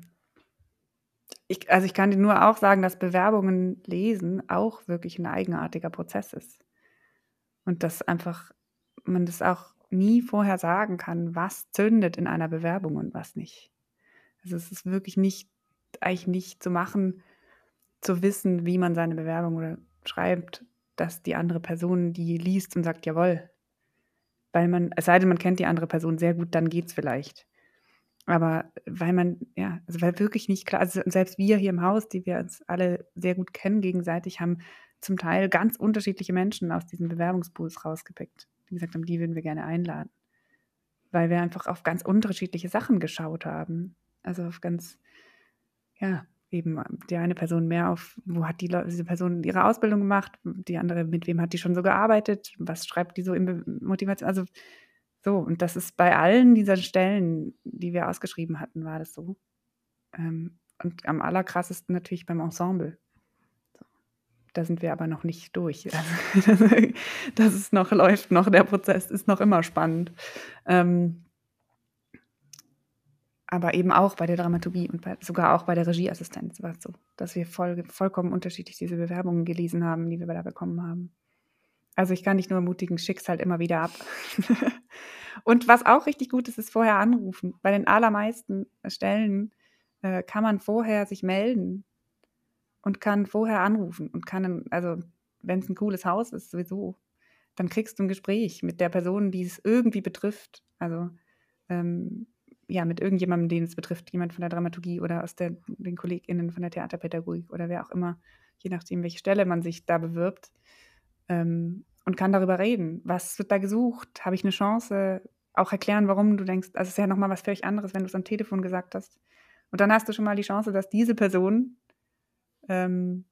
ich, also ich kann dir nur auch sagen, dass Bewerbungen lesen auch wirklich ein eigenartiger Prozess ist. Und dass einfach man das auch nie vorher sagen kann, was zündet in einer Bewerbung und was nicht. Also es ist wirklich nicht, eigentlich nicht zu machen, zu wissen, wie man seine Bewerbung oder schreibt, dass die andere Person die liest und sagt, jawohl. Weil man, es sei denn, man kennt die andere Person sehr gut, dann geht es vielleicht. Aber weil man, ja, also weil wirklich nicht klar, also selbst wir hier im Haus, die wir uns alle sehr gut kennen gegenseitig, haben zum Teil ganz unterschiedliche Menschen aus diesen Bewerbungspools rausgepickt, die gesagt haben, die würden wir gerne einladen. Weil wir einfach auf ganz unterschiedliche Sachen geschaut haben. Also auf ganz, ja, eben die eine Person mehr auf, wo hat die, diese Person ihre Ausbildung gemacht, die andere, mit wem hat die schon so gearbeitet, was schreibt die so in Motivation, also so, und das ist bei allen dieser Stellen, die wir ausgeschrieben hatten, war das so. Ähm, und am allerkrassesten natürlich beim Ensemble. Da sind wir aber noch nicht durch. Also, das ist noch, läuft noch, der Prozess ist noch immer spannend. Ähm, aber eben auch bei der Dramaturgie und bei, sogar auch bei der Regieassistenz war es so, dass wir voll, vollkommen unterschiedlich diese Bewerbungen gelesen haben, die wir da bekommen haben. Also ich kann dich nur ermutigen, schick's halt immer wieder ab. und was auch richtig gut ist, ist vorher anrufen. Bei den allermeisten Stellen äh, kann man vorher sich melden und kann vorher anrufen und kann, also wenn es ein cooles Haus ist, sowieso, dann kriegst du ein Gespräch mit der Person, die es irgendwie betrifft. Also ähm, ja, mit irgendjemandem, den es betrifft, jemand von der Dramaturgie oder aus der, den KollegInnen von der Theaterpädagogik oder wer auch immer, je nachdem, welche Stelle man sich da bewirbt ähm, und kann darüber reden. Was wird da gesucht? Habe ich eine Chance? Auch erklären, warum du denkst, also es ist ja nochmal was völlig anderes, wenn du es am Telefon gesagt hast. Und dann hast du schon mal die Chance, dass diese Person ähm,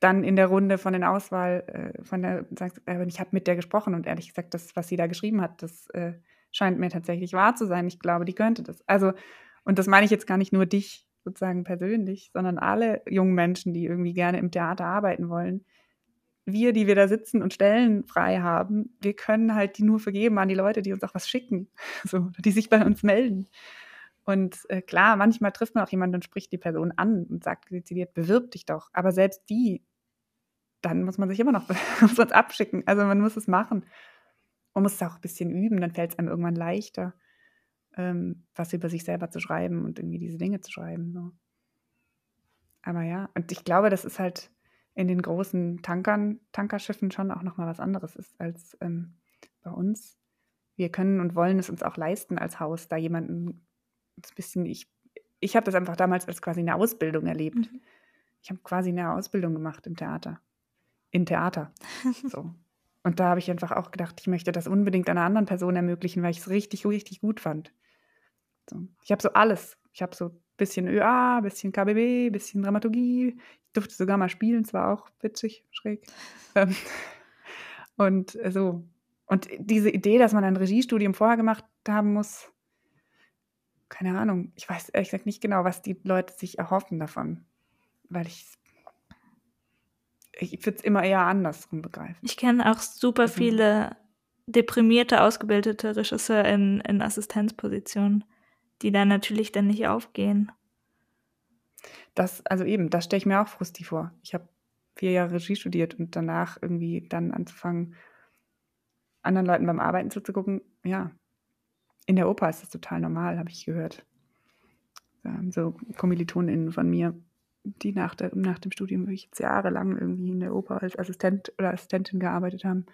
dann in der Runde von den Auswahl, äh, von der, sagst, äh, ich habe mit der gesprochen und ehrlich gesagt, das, was sie da geschrieben hat, das äh, scheint mir tatsächlich wahr zu sein. Ich glaube, die könnte das. Also, und das meine ich jetzt gar nicht nur dich sozusagen persönlich, sondern alle jungen Menschen, die irgendwie gerne im Theater arbeiten wollen, wir, die wir da sitzen und Stellen frei haben, wir können halt die nur vergeben an die Leute, die uns auch was schicken, so, die sich bei uns melden. Und äh, klar, manchmal trifft man auch jemanden und spricht die Person an und sagt dezidiert, bewirb dich doch. Aber selbst die, dann muss man sich immer noch muss abschicken. Also man muss es machen. Man muss es auch ein bisschen üben, dann fällt es einem irgendwann leichter, ähm, was über sich selber zu schreiben und irgendwie diese Dinge zu schreiben. So. Aber ja, und ich glaube, das ist halt in den großen Tankern, Tankerschiffen schon auch nochmal was anderes ist als ähm, bei uns. wir können und wollen es uns auch leisten als Haus, da jemanden ein bisschen, ich, ich habe das einfach damals als quasi eine Ausbildung erlebt. Mhm. Ich habe quasi eine Ausbildung gemacht im Theater. In Theater. so. Und da habe ich einfach auch gedacht, ich möchte das unbedingt einer anderen Person ermöglichen, weil ich es richtig, richtig gut fand. So. Ich habe so alles. Ich habe so ein bisschen ÖA, ein bisschen KBB, ein bisschen Dramaturgie. Ich durfte sogar mal spielen, es war auch witzig, schräg. Ähm, und so. Und diese Idee, dass man ein Regiestudium vorher gemacht haben muss, keine Ahnung. Ich weiß ehrlich gesagt nicht genau, was die Leute sich erhoffen davon. Weil ich ich würde es immer eher andersrum begreifen. Ich kenne auch super also, viele deprimierte, ausgebildete Regisseure in, in Assistenzpositionen, die da natürlich dann nicht aufgehen. Das, also eben, das stelle ich mir auch frustig vor. Ich habe vier Jahre Regie studiert und danach irgendwie dann anzufangen, anderen Leuten beim Arbeiten zuzugucken, ja. In der Oper ist das total normal, habe ich gehört. So KommilitonInnen von mir die nach, der, nach dem Studium wirklich jetzt jahrelang irgendwie in der Oper als Assistent oder Assistentin gearbeitet haben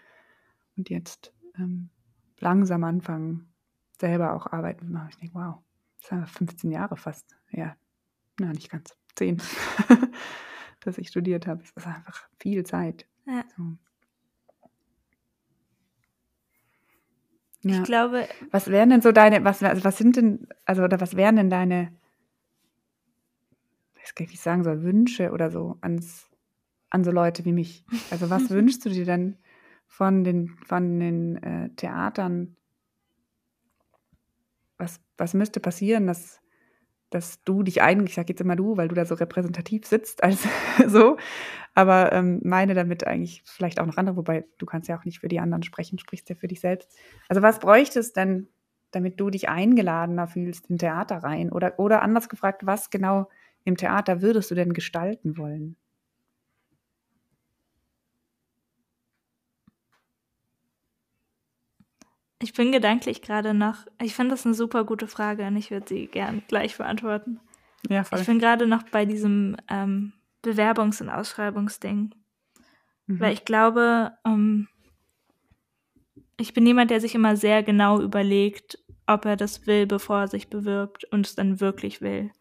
und jetzt ähm, langsam anfangen, selber auch arbeiten zu machen. Ich denke, wow, das sind 15 Jahre fast. Ja, na, nicht ganz. 10, dass ich studiert habe. Das ist einfach viel Zeit. Ja. So. Ja. Ich glaube. Was wären denn so deine, was, also was sind denn, also oder was wären denn deine weiß gar nicht, wie ich sagen soll, Wünsche oder so ans, an so Leute wie mich? Also was wünschst du dir denn von den, von den äh, Theatern? Was, was müsste passieren, dass, dass du dich eigentlich, ich sage jetzt immer du, weil du da so repräsentativ sitzt, als so, aber ähm, meine damit eigentlich vielleicht auch noch andere, wobei du kannst ja auch nicht für die anderen sprechen, sprichst ja für dich selbst. Also was bräuchte es denn, damit du dich eingeladener fühlst in Theater rein? Oder, oder anders gefragt, was genau im Theater würdest du denn gestalten wollen? Ich bin gedanklich gerade noch, ich finde das eine super gute Frage und ich würde sie gern gleich beantworten. Ja, voll. Ich bin gerade noch bei diesem ähm, Bewerbungs- und Ausschreibungsding. Mhm. Weil ich glaube, ähm, ich bin jemand, der sich immer sehr genau überlegt, ob er das will, bevor er sich bewirbt und es dann wirklich will.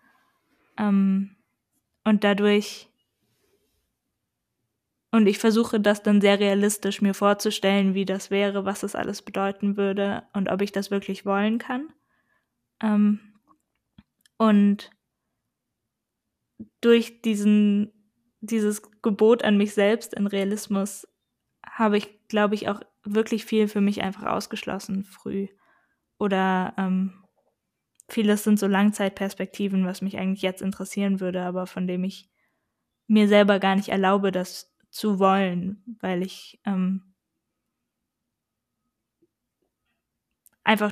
Ähm, und dadurch, und ich versuche das dann sehr realistisch mir vorzustellen, wie das wäre, was das alles bedeuten würde und ob ich das wirklich wollen kann. Ähm, und durch diesen, dieses Gebot an mich selbst in Realismus habe ich, glaube ich, auch wirklich viel für mich einfach ausgeschlossen früh. Oder ähm, vieles sind so Langzeitperspektiven, was mich eigentlich jetzt interessieren würde, aber von dem ich mir selber gar nicht erlaube, das zu wollen, weil ich ähm, einfach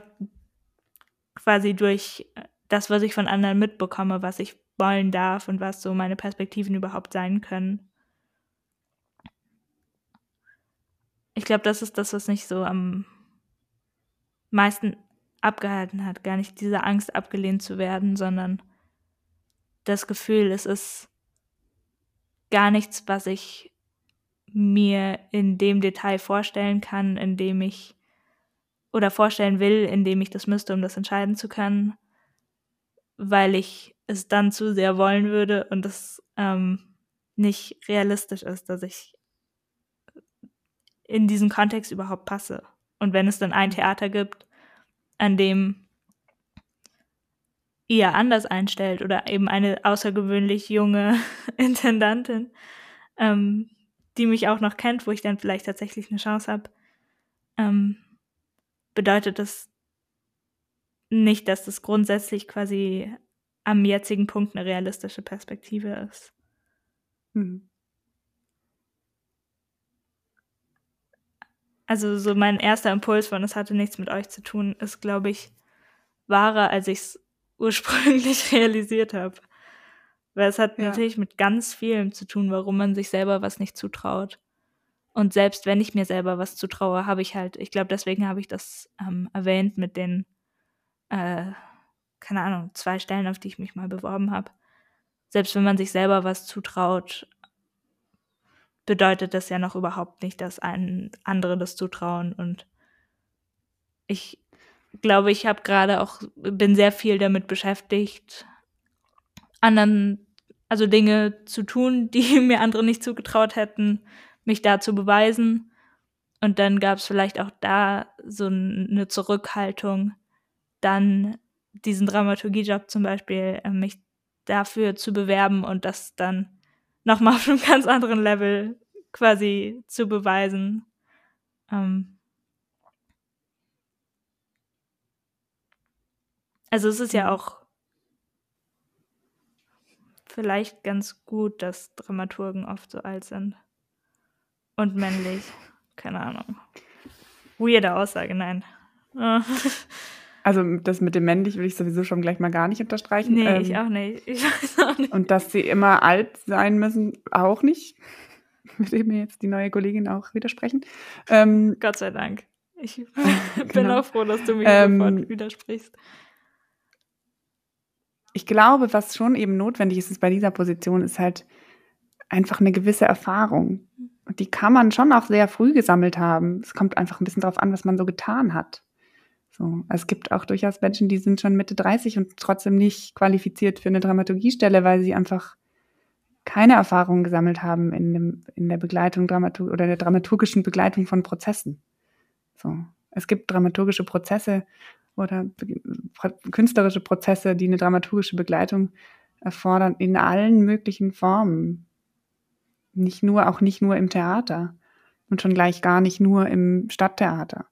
quasi durch das, was ich von anderen mitbekomme, was ich wollen darf und was so meine Perspektiven überhaupt sein können. Ich glaube, das ist das, was mich so am meisten abgehalten hat. Gar nicht diese Angst, abgelehnt zu werden, sondern das Gefühl, es ist gar nichts, was ich mir in dem Detail vorstellen kann, in dem ich oder vorstellen will, in dem ich das müsste, um das entscheiden zu können, weil ich es dann zu sehr wollen würde und es ähm, nicht realistisch ist, dass ich in diesen Kontext überhaupt passe. Und wenn es dann ein Theater gibt, an dem ihr anders einstellt oder eben eine außergewöhnlich junge Intendantin, ähm, die mich auch noch kennt, wo ich dann vielleicht tatsächlich eine Chance habe, ähm, bedeutet das nicht, dass das grundsätzlich quasi am jetzigen Punkt eine realistische Perspektive ist. Mhm. Also so mein erster Impuls von, es hatte nichts mit euch zu tun, ist, glaube ich, wahrer, als ich es ursprünglich realisiert habe. Weil es hat ja. natürlich mit ganz vielem zu tun, warum man sich selber was nicht zutraut. Und selbst wenn ich mir selber was zutraue, habe ich halt, ich glaube, deswegen habe ich das ähm, erwähnt mit den, äh, keine Ahnung, zwei Stellen, auf die ich mich mal beworben habe. Selbst wenn man sich selber was zutraut, bedeutet das ja noch überhaupt nicht, dass ein andere das zutrauen und ich glaube, ich habe gerade auch, bin sehr viel damit beschäftigt, anderen, also Dinge zu tun, die mir andere nicht zugetraut hätten, mich da zu beweisen. Und dann gab es vielleicht auch da so eine Zurückhaltung, dann diesen Dramaturgiejob zum Beispiel, äh, mich dafür zu bewerben und das dann nochmal auf einem ganz anderen Level quasi zu beweisen. Ähm also es ist ja mhm. auch vielleicht ganz gut, dass Dramaturgen oft so alt sind. Und männlich. Keine Ahnung. Weirde Aussage, nein. Also das mit dem männlich will ich sowieso schon gleich mal gar nicht unterstreichen. Nee, ähm, ich auch nicht. Ich weiß auch nicht. Und dass sie immer alt sein müssen, auch nicht. Würde mir jetzt die neue Kollegin auch widersprechen. Ähm, Gott sei Dank. Ich bin genau. auch froh, dass du mir ähm, sofort widersprichst. Ich glaube, was schon eben notwendig ist, ist bei dieser Position, ist halt einfach eine gewisse Erfahrung. Und die kann man schon auch sehr früh gesammelt haben. Es kommt einfach ein bisschen darauf an, was man so getan hat. So, es gibt auch durchaus Menschen, die sind schon Mitte 30 und trotzdem nicht qualifiziert für eine Dramaturgiestelle, weil sie einfach keine Erfahrung gesammelt haben in, dem, in der Begleitung Dramatur oder der dramaturgischen Begleitung von Prozessen. So. Es gibt dramaturgische Prozesse oder künstlerische Prozesse, die eine dramaturgische Begleitung erfordern in allen möglichen Formen. Nicht nur, auch nicht nur im Theater und schon gleich gar nicht nur im Stadttheater.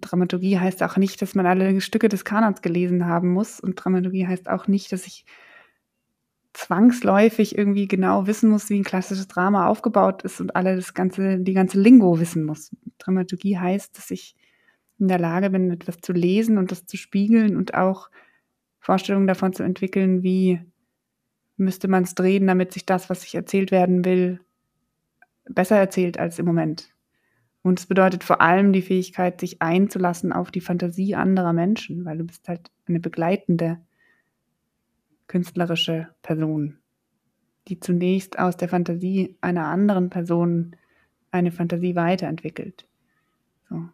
Dramaturgie heißt auch nicht, dass man alle Stücke des Kanons gelesen haben muss. Und Dramaturgie heißt auch nicht, dass ich zwangsläufig irgendwie genau wissen muss, wie ein klassisches Drama aufgebaut ist und alle das ganze, die ganze Lingo wissen muss. Dramaturgie heißt, dass ich in der Lage bin, etwas zu lesen und das zu spiegeln und auch Vorstellungen davon zu entwickeln, wie müsste man es drehen, damit sich das, was sich erzählt werden will, besser erzählt als im Moment. Und es bedeutet vor allem die Fähigkeit, sich einzulassen auf die Fantasie anderer Menschen, weil du bist halt eine begleitende künstlerische Person, die zunächst aus der Fantasie einer anderen Person eine Fantasie weiterentwickelt. So.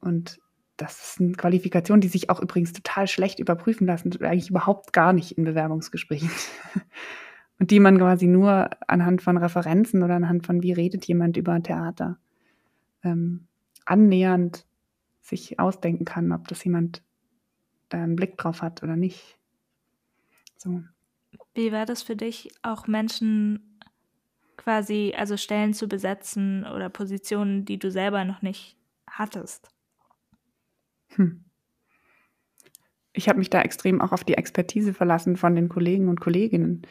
Und das ist eine Qualifikation, die sich auch übrigens total schlecht überprüfen lassen, eigentlich überhaupt gar nicht in Bewerbungsgesprächen. Und die man quasi nur anhand von Referenzen oder anhand von, wie redet jemand über Theater, ähm, annähernd sich ausdenken kann, ob das jemand da einen Blick drauf hat oder nicht. So. Wie war das für dich, auch Menschen quasi, also Stellen zu besetzen oder Positionen, die du selber noch nicht hattest? Hm. Ich habe mich da extrem auch auf die Expertise verlassen von den Kollegen und Kolleginnen.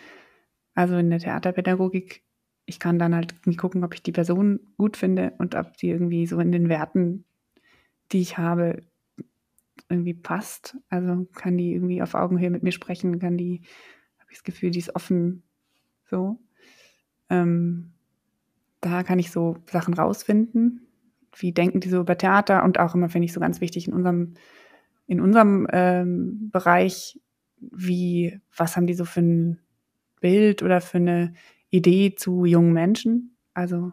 Also in der Theaterpädagogik, ich kann dann halt gucken, ob ich die Person gut finde und ob sie irgendwie so in den Werten, die ich habe, irgendwie passt. Also kann die irgendwie auf Augenhöhe mit mir sprechen, kann die, habe ich das Gefühl, die ist offen so. Ähm, da kann ich so Sachen rausfinden wie denken die so über Theater und auch immer finde ich so ganz wichtig in unserem, in unserem ähm, Bereich, wie, was haben die so für ein Bild oder für eine Idee zu jungen Menschen? Also,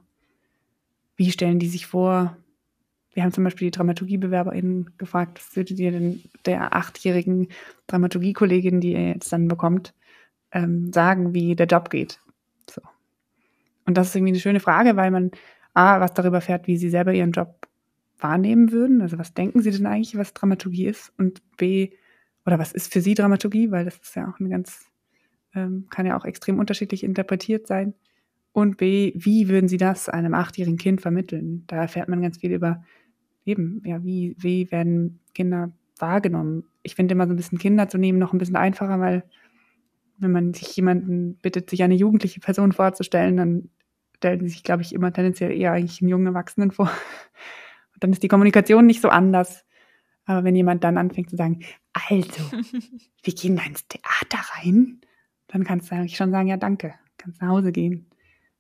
wie stellen die sich vor? Wir haben zum Beispiel die DramaturgiebewerberInnen gefragt, was würdet ihr denn der achtjährigen Dramaturgiekollegin, die ihr jetzt dann bekommt, ähm, sagen, wie der Job geht? So. Und das ist irgendwie eine schöne Frage, weil man A, was darüber fährt, wie sie selber ihren Job wahrnehmen würden. Also was denken sie denn eigentlich, was Dramaturgie ist? Und B, oder was ist für sie Dramaturgie? Weil das ist ja auch eine ganz, ähm, kann ja auch extrem unterschiedlich interpretiert sein. Und B, wie würden sie das einem achtjährigen Kind vermitteln? Da erfährt man ganz viel über eben, ja, wie, wie werden Kinder wahrgenommen? Ich finde immer so ein bisschen Kinder zu nehmen noch ein bisschen einfacher, weil wenn man sich jemanden bittet, sich eine jugendliche Person vorzustellen, dann stellen sich, glaube ich, immer tendenziell eher eigentlich einen jungen Erwachsenen vor. Und dann ist die Kommunikation nicht so anders. Aber wenn jemand dann anfängt zu sagen, also, wir gehen da ins Theater rein, dann kannst du eigentlich schon sagen, ja, danke, kannst nach Hause gehen.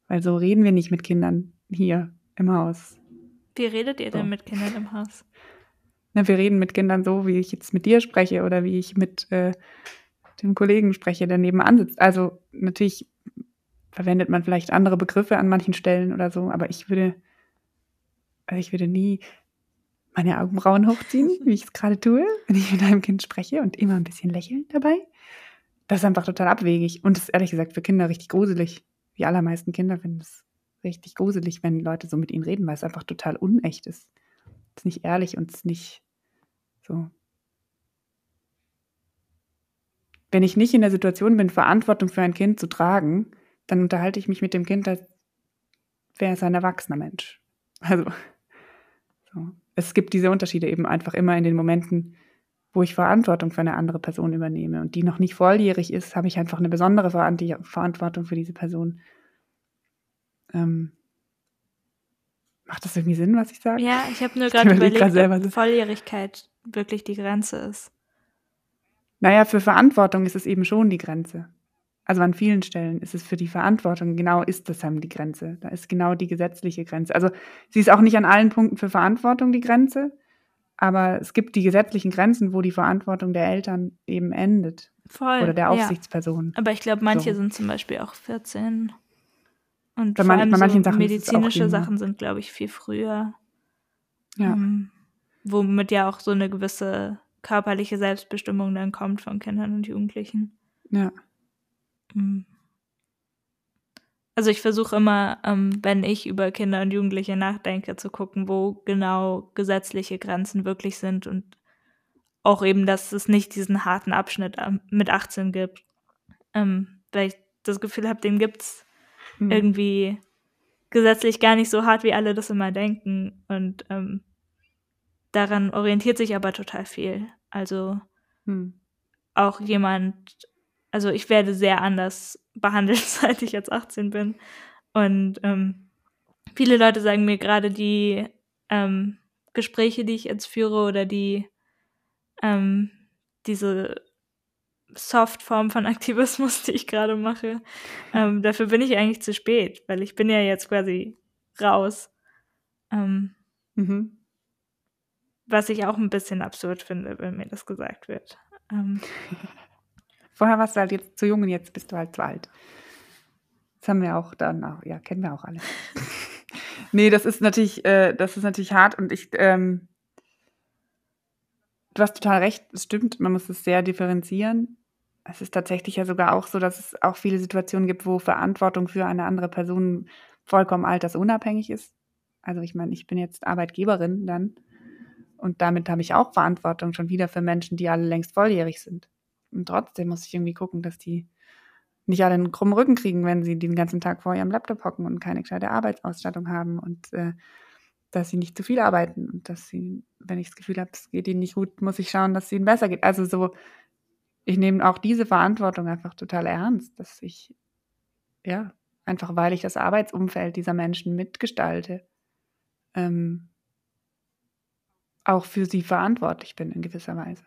Weil so reden wir nicht mit Kindern hier im Haus. Wie redet ihr so. denn mit Kindern im Haus? Na, wir reden mit Kindern so, wie ich jetzt mit dir spreche oder wie ich mit äh, dem Kollegen spreche, der nebenan sitzt. Also natürlich verwendet man vielleicht andere Begriffe an manchen Stellen oder so, aber ich würde, also ich würde nie meine Augenbrauen hochziehen, wie ich es gerade tue, wenn ich mit einem Kind spreche und immer ein bisschen lächeln dabei. Das ist einfach total abwegig und ist ehrlich gesagt für Kinder richtig gruselig. Die allermeisten Kinder finden es richtig gruselig, wenn Leute so mit ihnen reden, weil es einfach total unecht ist. Es ist nicht ehrlich und es ist nicht so. Wenn ich nicht in der Situation bin, Verantwortung für ein Kind zu tragen, dann unterhalte ich mich mit dem Kind, als wäre es ein erwachsener Mensch. Also, so. es gibt diese Unterschiede eben einfach immer in den Momenten, wo ich Verantwortung für eine andere Person übernehme und die noch nicht volljährig ist, habe ich einfach eine besondere Verantwortung für diese Person. Ähm, macht das irgendwie Sinn, was ich sage? Ja, ich habe nur gerade überlegt, ob Volljährigkeit wirklich die Grenze ist. Naja, für Verantwortung ist es eben schon die Grenze. Also an vielen Stellen ist es für die Verantwortung, genau ist das dann die Grenze. Da ist genau die gesetzliche Grenze. Also sie ist auch nicht an allen Punkten für Verantwortung die Grenze, aber es gibt die gesetzlichen Grenzen, wo die Verantwortung der Eltern eben endet. Voll. Oder der Aufsichtsperson. Ja. Aber ich glaube, manche so. sind zum Beispiel auch 14. Und bei, man, bei manchen so Sachen medizinische Sachen sind, glaube ich, viel früher. Ja. Ähm, womit ja auch so eine gewisse körperliche Selbstbestimmung dann kommt von Kindern und Jugendlichen. Ja. Mhm. Also ich versuche immer, ähm, wenn ich über Kinder und Jugendliche nachdenke, zu gucken, wo genau gesetzliche Grenzen wirklich sind und auch eben, dass es nicht diesen harten Abschnitt ähm, mit 18 gibt. Ähm, weil ich das Gefühl habe, den gibt es mhm. irgendwie gesetzlich gar nicht so hart, wie alle das immer denken. Und ähm, daran orientiert sich aber total viel. Also mhm. auch jemand, also ich werde sehr anders behandelt, seit ich jetzt 18 bin. Und ähm, viele Leute sagen mir gerade die ähm, Gespräche, die ich jetzt führe oder die ähm, diese Soft-Form von Aktivismus, die ich gerade mache, ähm, dafür bin ich eigentlich zu spät, weil ich bin ja jetzt quasi raus. Ähm, mhm. Was ich auch ein bisschen absurd finde, wenn mir das gesagt wird. Ähm, Vorher warst du halt jetzt zu jung und jetzt bist du halt zu alt. Das haben wir auch dann, auch, ja, kennen wir auch alle. nee, das ist natürlich, äh, das ist natürlich hart und ich, ähm, du hast total recht, es stimmt, man muss es sehr differenzieren. Es ist tatsächlich ja sogar auch so, dass es auch viele Situationen gibt, wo Verantwortung für eine andere Person vollkommen altersunabhängig ist. Also ich meine, ich bin jetzt Arbeitgeberin dann und damit habe ich auch Verantwortung schon wieder für Menschen, die alle längst volljährig sind. Und trotzdem muss ich irgendwie gucken, dass die nicht alle einen krummen Rücken kriegen, wenn sie den ganzen Tag vor ihrem Laptop hocken und keine gescheite Arbeitsausstattung haben und äh, dass sie nicht zu viel arbeiten und dass sie, wenn ich das Gefühl habe, es geht ihnen nicht gut, muss ich schauen, dass es ihnen besser geht. Also so, ich nehme auch diese Verantwortung einfach total ernst, dass ich, ja, einfach weil ich das Arbeitsumfeld dieser Menschen mitgestalte, ähm, auch für sie verantwortlich bin in gewisser Weise.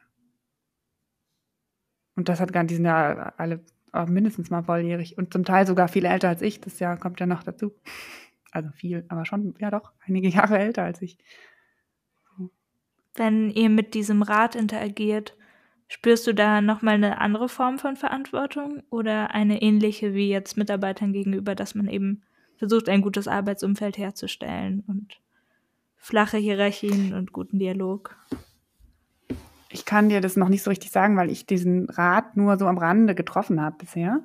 Und das hat gar, die sind ja alle mindestens mal volljährig und zum Teil sogar viel älter als ich. Das Jahr kommt ja noch dazu. Also viel, aber schon, ja doch, einige Jahre älter als ich. Wenn ihr mit diesem Rat interagiert, spürst du da nochmal eine andere Form von Verantwortung oder eine ähnliche wie jetzt Mitarbeitern gegenüber, dass man eben versucht, ein gutes Arbeitsumfeld herzustellen und flache Hierarchien und guten Dialog? Ich kann dir das noch nicht so richtig sagen, weil ich diesen Rat nur so am Rande getroffen habe bisher.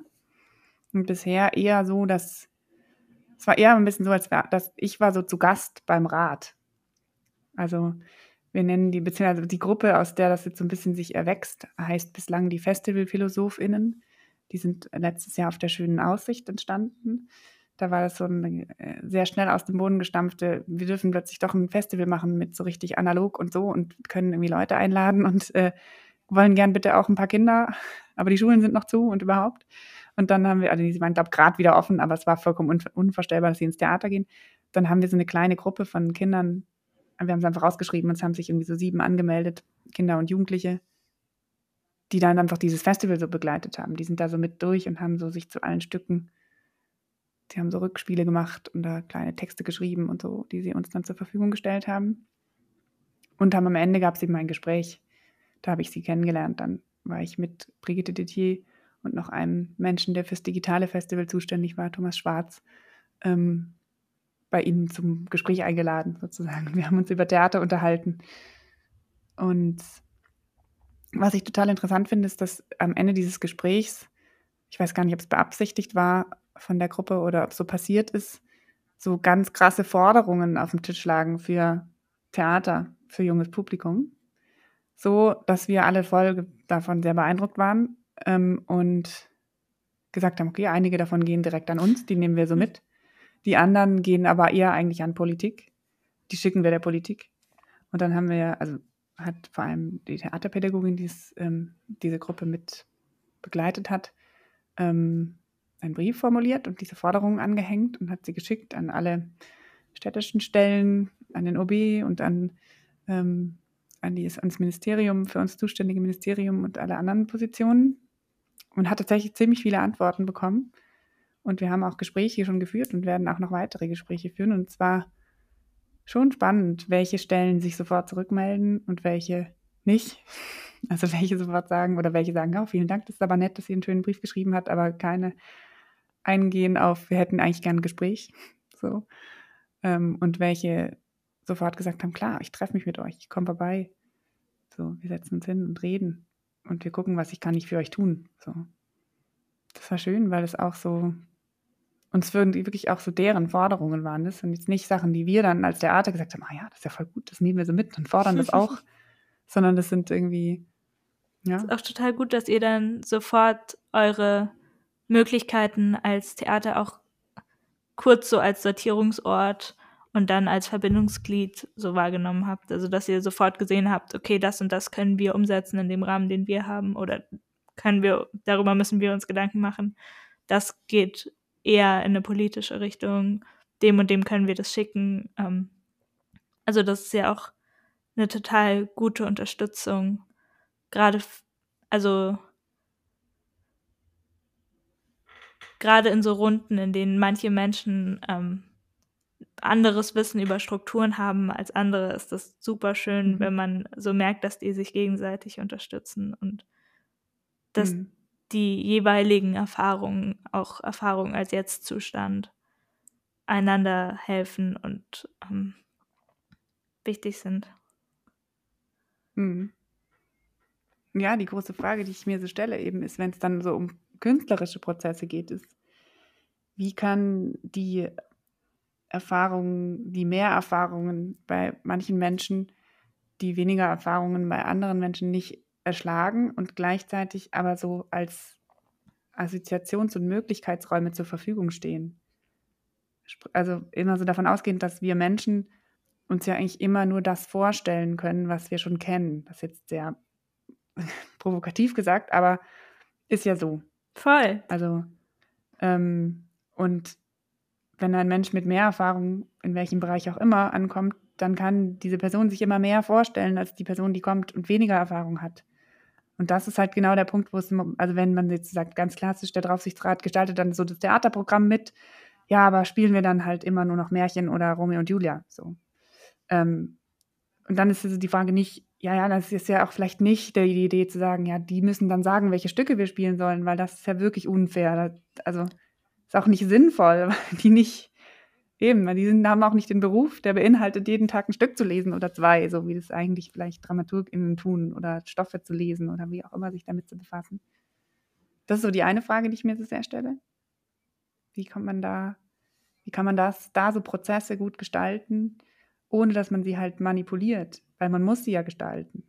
Und bisher eher so, dass es war eher ein bisschen so, als wär, dass ich war so zu Gast beim Rat. Also wir nennen die, beziehungsweise die Gruppe, aus der das jetzt so ein bisschen sich erwächst, heißt bislang die Festivalphilosophinnen. Die sind letztes Jahr auf der schönen Aussicht entstanden. Da war das so ein äh, sehr schnell aus dem Boden gestampfte, wir dürfen plötzlich doch ein Festival machen mit so richtig analog und so und können irgendwie Leute einladen und äh, wollen gern bitte auch ein paar Kinder, aber die Schulen sind noch zu und überhaupt. Und dann haben wir, also die waren, glaube gerade wieder offen, aber es war vollkommen un unvorstellbar, dass sie ins Theater gehen. Dann haben wir so eine kleine Gruppe von Kindern, wir haben es einfach rausgeschrieben und es haben sich irgendwie so sieben angemeldet, Kinder und Jugendliche, die dann einfach dieses Festival so begleitet haben. Die sind da so mit durch und haben so sich zu allen Stücken Sie haben so Rückspiele gemacht und da kleine Texte geschrieben und so, die sie uns dann zur Verfügung gestellt haben. Und haben am Ende gab es eben ein Gespräch. Da habe ich sie kennengelernt. Dann war ich mit Brigitte Didier und noch einem Menschen, der fürs digitale Festival zuständig war, Thomas Schwarz, ähm, bei ihnen zum Gespräch eingeladen, sozusagen. Wir haben uns über Theater unterhalten. Und was ich total interessant finde, ist, dass am Ende dieses Gesprächs, ich weiß gar nicht, ob es beabsichtigt war von der Gruppe oder ob so passiert ist, so ganz krasse Forderungen auf dem Tisch lagen für Theater, für junges Publikum. So, dass wir alle voll davon sehr beeindruckt waren ähm, und gesagt haben, okay, einige davon gehen direkt an uns, die nehmen wir so mit. Die anderen gehen aber eher eigentlich an Politik. Die schicken wir der Politik. Und dann haben wir, also hat vor allem die Theaterpädagogin, die ähm, diese Gruppe mit begleitet hat, ähm, einen Brief formuliert und diese Forderungen angehängt und hat sie geschickt an alle städtischen Stellen, an den OB und an, ähm, an die, ans Ministerium, für uns zuständige Ministerium und alle anderen Positionen und hat tatsächlich ziemlich viele Antworten bekommen. Und wir haben auch Gespräche schon geführt und werden auch noch weitere Gespräche führen. Und zwar schon spannend, welche Stellen sich sofort zurückmelden und welche nicht. Also welche sofort sagen oder welche sagen, oh, vielen Dank, das ist aber nett, dass sie einen schönen Brief geschrieben hat, aber keine eingehen auf, wir hätten eigentlich gern ein Gespräch. So. Ähm, und welche sofort gesagt haben, klar, ich treffe mich mit euch, ich komme vorbei. So, wir setzen uns hin und reden und wir gucken, was ich kann ich für euch tun. So. Das war schön, weil es auch so, uns würden die wirklich auch so deren Forderungen waren. Das sind jetzt nicht Sachen, die wir dann als Theater gesagt haben, ah ja, das ist ja voll gut, das nehmen wir so mit und fordern das auch, sondern das sind irgendwie, ja. Es ist auch total gut, dass ihr dann sofort eure Möglichkeiten als Theater auch kurz so als Sortierungsort und dann als Verbindungsglied so wahrgenommen habt. Also dass ihr sofort gesehen habt, okay, das und das können wir umsetzen in dem Rahmen, den wir haben oder können wir, darüber müssen wir uns Gedanken machen. Das geht eher in eine politische Richtung, dem und dem können wir das schicken. Ähm, also das ist ja auch eine total gute Unterstützung. Gerade, also gerade in so Runden, in denen manche Menschen ähm, anderes Wissen über Strukturen haben als andere, ist das super schön, mhm. wenn man so merkt, dass die sich gegenseitig unterstützen und dass mhm. die jeweiligen Erfahrungen, auch Erfahrungen als Jetztzustand, einander helfen und ähm, wichtig sind. Mhm. Ja, die große Frage, die ich mir so stelle, eben ist, wenn es dann so um künstlerische Prozesse geht, ist, wie kann die Erfahrungen, die Mehrerfahrungen bei manchen Menschen, die weniger Erfahrungen bei anderen Menschen nicht erschlagen und gleichzeitig aber so als Assoziations- und Möglichkeitsräume zur Verfügung stehen. Also immer so davon ausgehend, dass wir Menschen uns ja eigentlich immer nur das vorstellen können, was wir schon kennen. Das ist jetzt sehr provokativ gesagt, aber ist ja so. Voll. Also, ähm, und wenn ein Mensch mit mehr Erfahrung, in welchem Bereich auch immer, ankommt, dann kann diese Person sich immer mehr vorstellen als die Person, die kommt und weniger Erfahrung hat. Und das ist halt genau der Punkt, wo es, also wenn man jetzt sagt, ganz klassisch, der Draufsichtsrat gestaltet dann so das Theaterprogramm mit, ja, aber spielen wir dann halt immer nur noch Märchen oder Romeo und Julia, so. Ähm, und dann ist also die Frage nicht, ja, ja, das ist ja auch vielleicht nicht die Idee zu sagen, ja, die müssen dann sagen, welche Stücke wir spielen sollen, weil das ist ja wirklich unfair. Also ist auch nicht sinnvoll, weil die nicht, eben, weil die sind, haben auch nicht den Beruf, der beinhaltet, jeden Tag ein Stück zu lesen oder zwei, so wie das eigentlich vielleicht DramaturgInnen tun oder Stoffe zu lesen oder wie auch immer sich damit zu befassen. Das ist so die eine Frage, die ich mir so sehr stelle. Wie kommt man da, wie kann man das, da so Prozesse gut gestalten, ohne dass man sie halt manipuliert? weil man muss sie ja gestalten.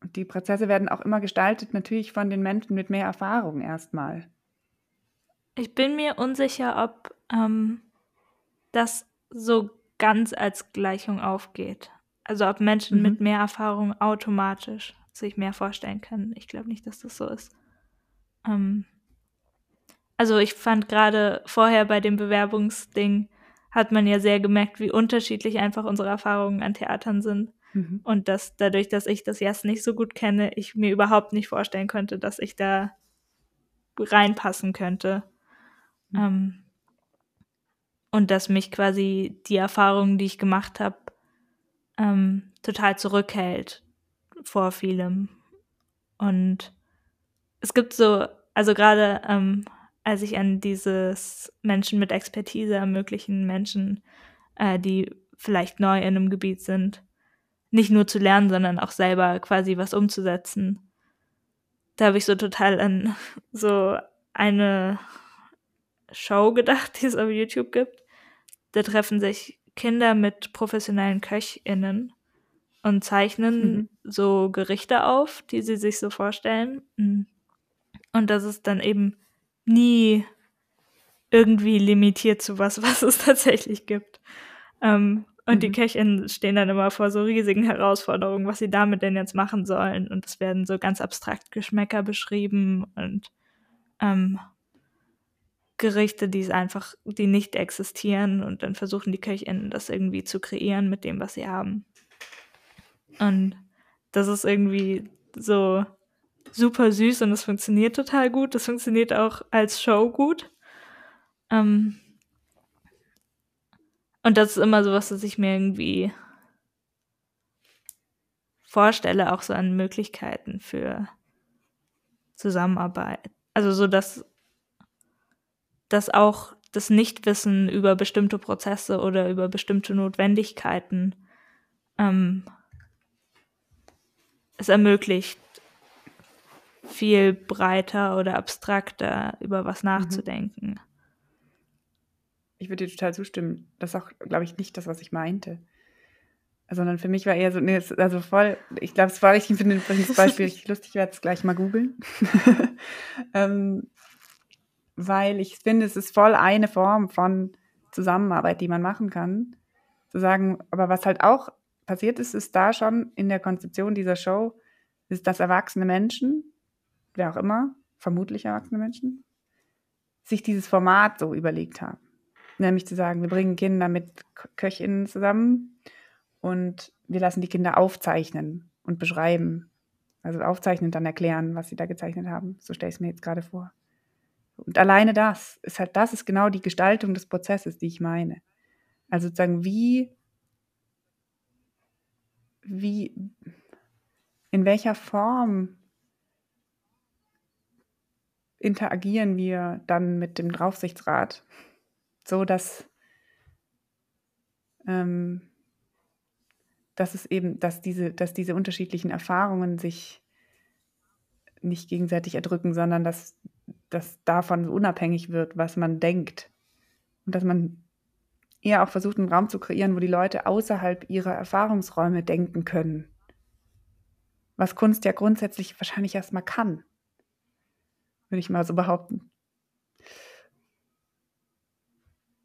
Und die Prozesse werden auch immer gestaltet, natürlich von den Menschen mit mehr Erfahrung erstmal. Ich bin mir unsicher, ob ähm, das so ganz als Gleichung aufgeht. Also ob Menschen mhm. mit mehr Erfahrung automatisch sich mehr vorstellen können. Ich glaube nicht, dass das so ist. Ähm, also ich fand gerade vorher bei dem Bewerbungsding, hat man ja sehr gemerkt, wie unterschiedlich einfach unsere Erfahrungen an Theatern sind. Mhm. Und dass dadurch, dass ich das Jas nicht so gut kenne, ich mir überhaupt nicht vorstellen könnte, dass ich da reinpassen könnte. Mhm. Ähm, und dass mich quasi die Erfahrungen, die ich gemacht habe, ähm, total zurückhält vor vielem. Und es gibt so, also gerade ähm, als ich an dieses Menschen mit Expertise ermöglichen, Menschen, äh, die vielleicht neu in einem Gebiet sind, nicht nur zu lernen, sondern auch selber quasi was umzusetzen. Da habe ich so total an so eine Show gedacht, die es auf YouTube gibt. Da treffen sich Kinder mit professionellen KöchInnen und zeichnen mhm. so Gerichte auf, die sie sich so vorstellen. Und das ist dann eben nie irgendwie limitiert zu was, was es tatsächlich gibt. Ähm, und mhm. die Köchinnen stehen dann immer vor so riesigen Herausforderungen, was sie damit denn jetzt machen sollen. Und es werden so ganz abstrakt Geschmäcker beschrieben und ähm, Gerichte, die es einfach, die nicht existieren. Und dann versuchen die Köchinnen das irgendwie zu kreieren mit dem, was sie haben. Und das ist irgendwie so super süß und es funktioniert total gut. Das funktioniert auch als Show gut. Ähm und das ist immer so was, das ich mir irgendwie vorstelle, auch so an Möglichkeiten für Zusammenarbeit. Also so, dass, dass auch das Nichtwissen über bestimmte Prozesse oder über bestimmte Notwendigkeiten ähm, es ermöglicht, viel breiter oder abstrakter über was mhm. nachzudenken. Ich würde dir total zustimmen. Das ist auch, glaube ich, nicht das, was ich meinte. Sondern für mich war eher so, nee, also voll, ich glaube, es war richtig, ich finde das Beispiel richtig lustig, ich werde es gleich mal googeln. ähm, weil ich finde, es ist voll eine Form von Zusammenarbeit, die man machen kann. Zu sagen, aber was halt auch passiert ist, ist da schon in der Konzeption dieser Show, ist, dass erwachsene Menschen, wer auch immer, vermutlich erwachsene Menschen, sich dieses Format so überlegt haben. Nämlich zu sagen, wir bringen Kinder mit KöchInnen zusammen und wir lassen die Kinder aufzeichnen und beschreiben. Also aufzeichnen und dann erklären, was sie da gezeichnet haben. So stelle ich es mir jetzt gerade vor. Und alleine das ist halt, das ist genau die Gestaltung des Prozesses, die ich meine. Also sozusagen, wie wie, in welcher Form interagieren wir dann mit dem Draufsichtsrat, so dass, ähm, dass es eben, dass diese, dass diese unterschiedlichen Erfahrungen sich nicht gegenseitig erdrücken, sondern dass, dass davon unabhängig wird, was man denkt. Und dass man eher auch versucht, einen Raum zu kreieren, wo die Leute außerhalb ihrer Erfahrungsräume denken können. Was Kunst ja grundsätzlich wahrscheinlich erstmal kann. Würde ich mal so behaupten.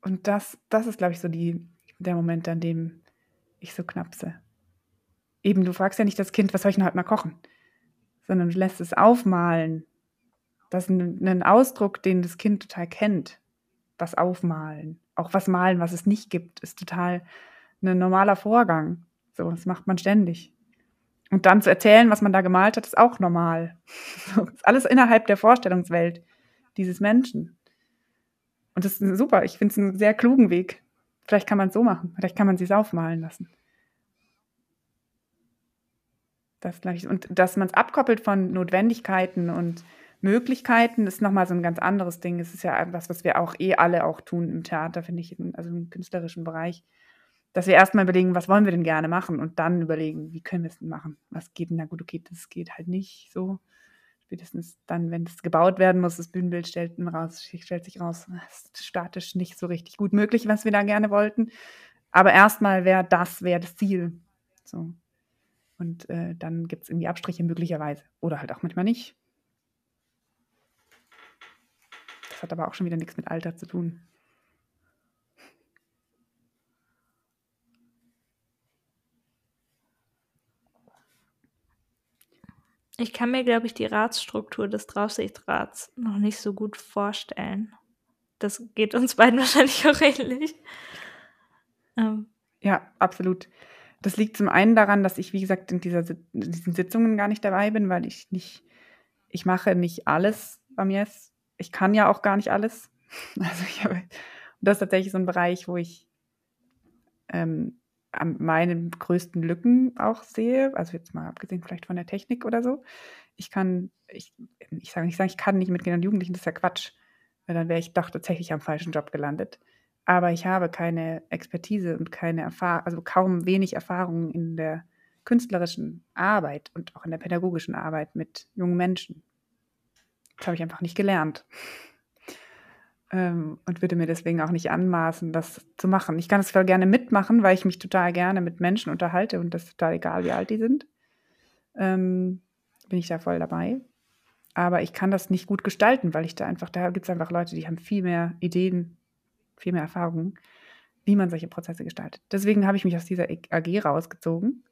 Und das, das ist, glaube ich, so die, der Moment, an dem ich so knapse. Eben, du fragst ja nicht das Kind, was soll ich denn heute mal kochen? Sondern du lässt es aufmalen. Das ist ein, ein Ausdruck, den das Kind total kennt. Was aufmalen auch was malen, was es nicht gibt, ist total ein normaler Vorgang. So, das macht man ständig. Und dann zu erzählen, was man da gemalt hat, ist auch normal. Ist alles innerhalb der Vorstellungswelt dieses Menschen. Und das ist super. Ich finde es einen sehr klugen Weg. Vielleicht kann man es so machen. Vielleicht kann man sie aufmalen lassen. Das ich. Und dass man es abkoppelt von Notwendigkeiten und Möglichkeiten ist nochmal so ein ganz anderes Ding. Es ist ja etwas, was wir auch eh alle auch tun im Theater, finde ich, also im künstlerischen Bereich. Dass wir erstmal überlegen, was wollen wir denn gerne machen und dann überlegen, wie können wir es denn machen? Was geht denn da gut? Okay, das geht halt nicht so. Spätestens dann, wenn es gebaut werden muss, das Bühnenbild stellt, raus, stellt sich raus, das ist statisch nicht so richtig gut möglich, was wir da gerne wollten. Aber erstmal wäre das, wäre das Ziel. So. Und äh, dann gibt es irgendwie Abstriche möglicherweise. Oder halt auch manchmal nicht. hat aber auch schon wieder nichts mit Alter zu tun. Ich kann mir, glaube ich, die Ratsstruktur des Draufsichtsrats noch nicht so gut vorstellen. Das geht uns beiden wahrscheinlich auch ähnlich. Ähm. Ja, absolut. Das liegt zum einen daran, dass ich, wie gesagt, in, dieser, in diesen Sitzungen gar nicht dabei bin, weil ich nicht, ich mache nicht alles bei mir ich kann ja auch gar nicht alles. Also ich habe, das ist tatsächlich so ein Bereich, wo ich ähm, meine größten Lücken auch sehe. Also jetzt mal abgesehen vielleicht von der Technik oder so. Ich kann, ich, ich sage nicht sagen, ich kann nicht mit Kindern und Jugendlichen, das ist ja Quatsch. dann wäre ich doch tatsächlich am falschen Job gelandet. Aber ich habe keine Expertise und keine Erfahrung, also kaum wenig Erfahrung in der künstlerischen Arbeit und auch in der pädagogischen Arbeit mit jungen Menschen. Das habe ich einfach nicht gelernt. Ähm, und würde mir deswegen auch nicht anmaßen, das zu machen. Ich kann es zwar gerne mitmachen, weil ich mich total gerne mit Menschen unterhalte und das ist total egal, wie alt die sind. Ähm, bin ich da voll dabei. Aber ich kann das nicht gut gestalten, weil ich da einfach, da gibt es einfach Leute, die haben viel mehr Ideen, viel mehr Erfahrungen, wie man solche Prozesse gestaltet. Deswegen habe ich mich aus dieser AG rausgezogen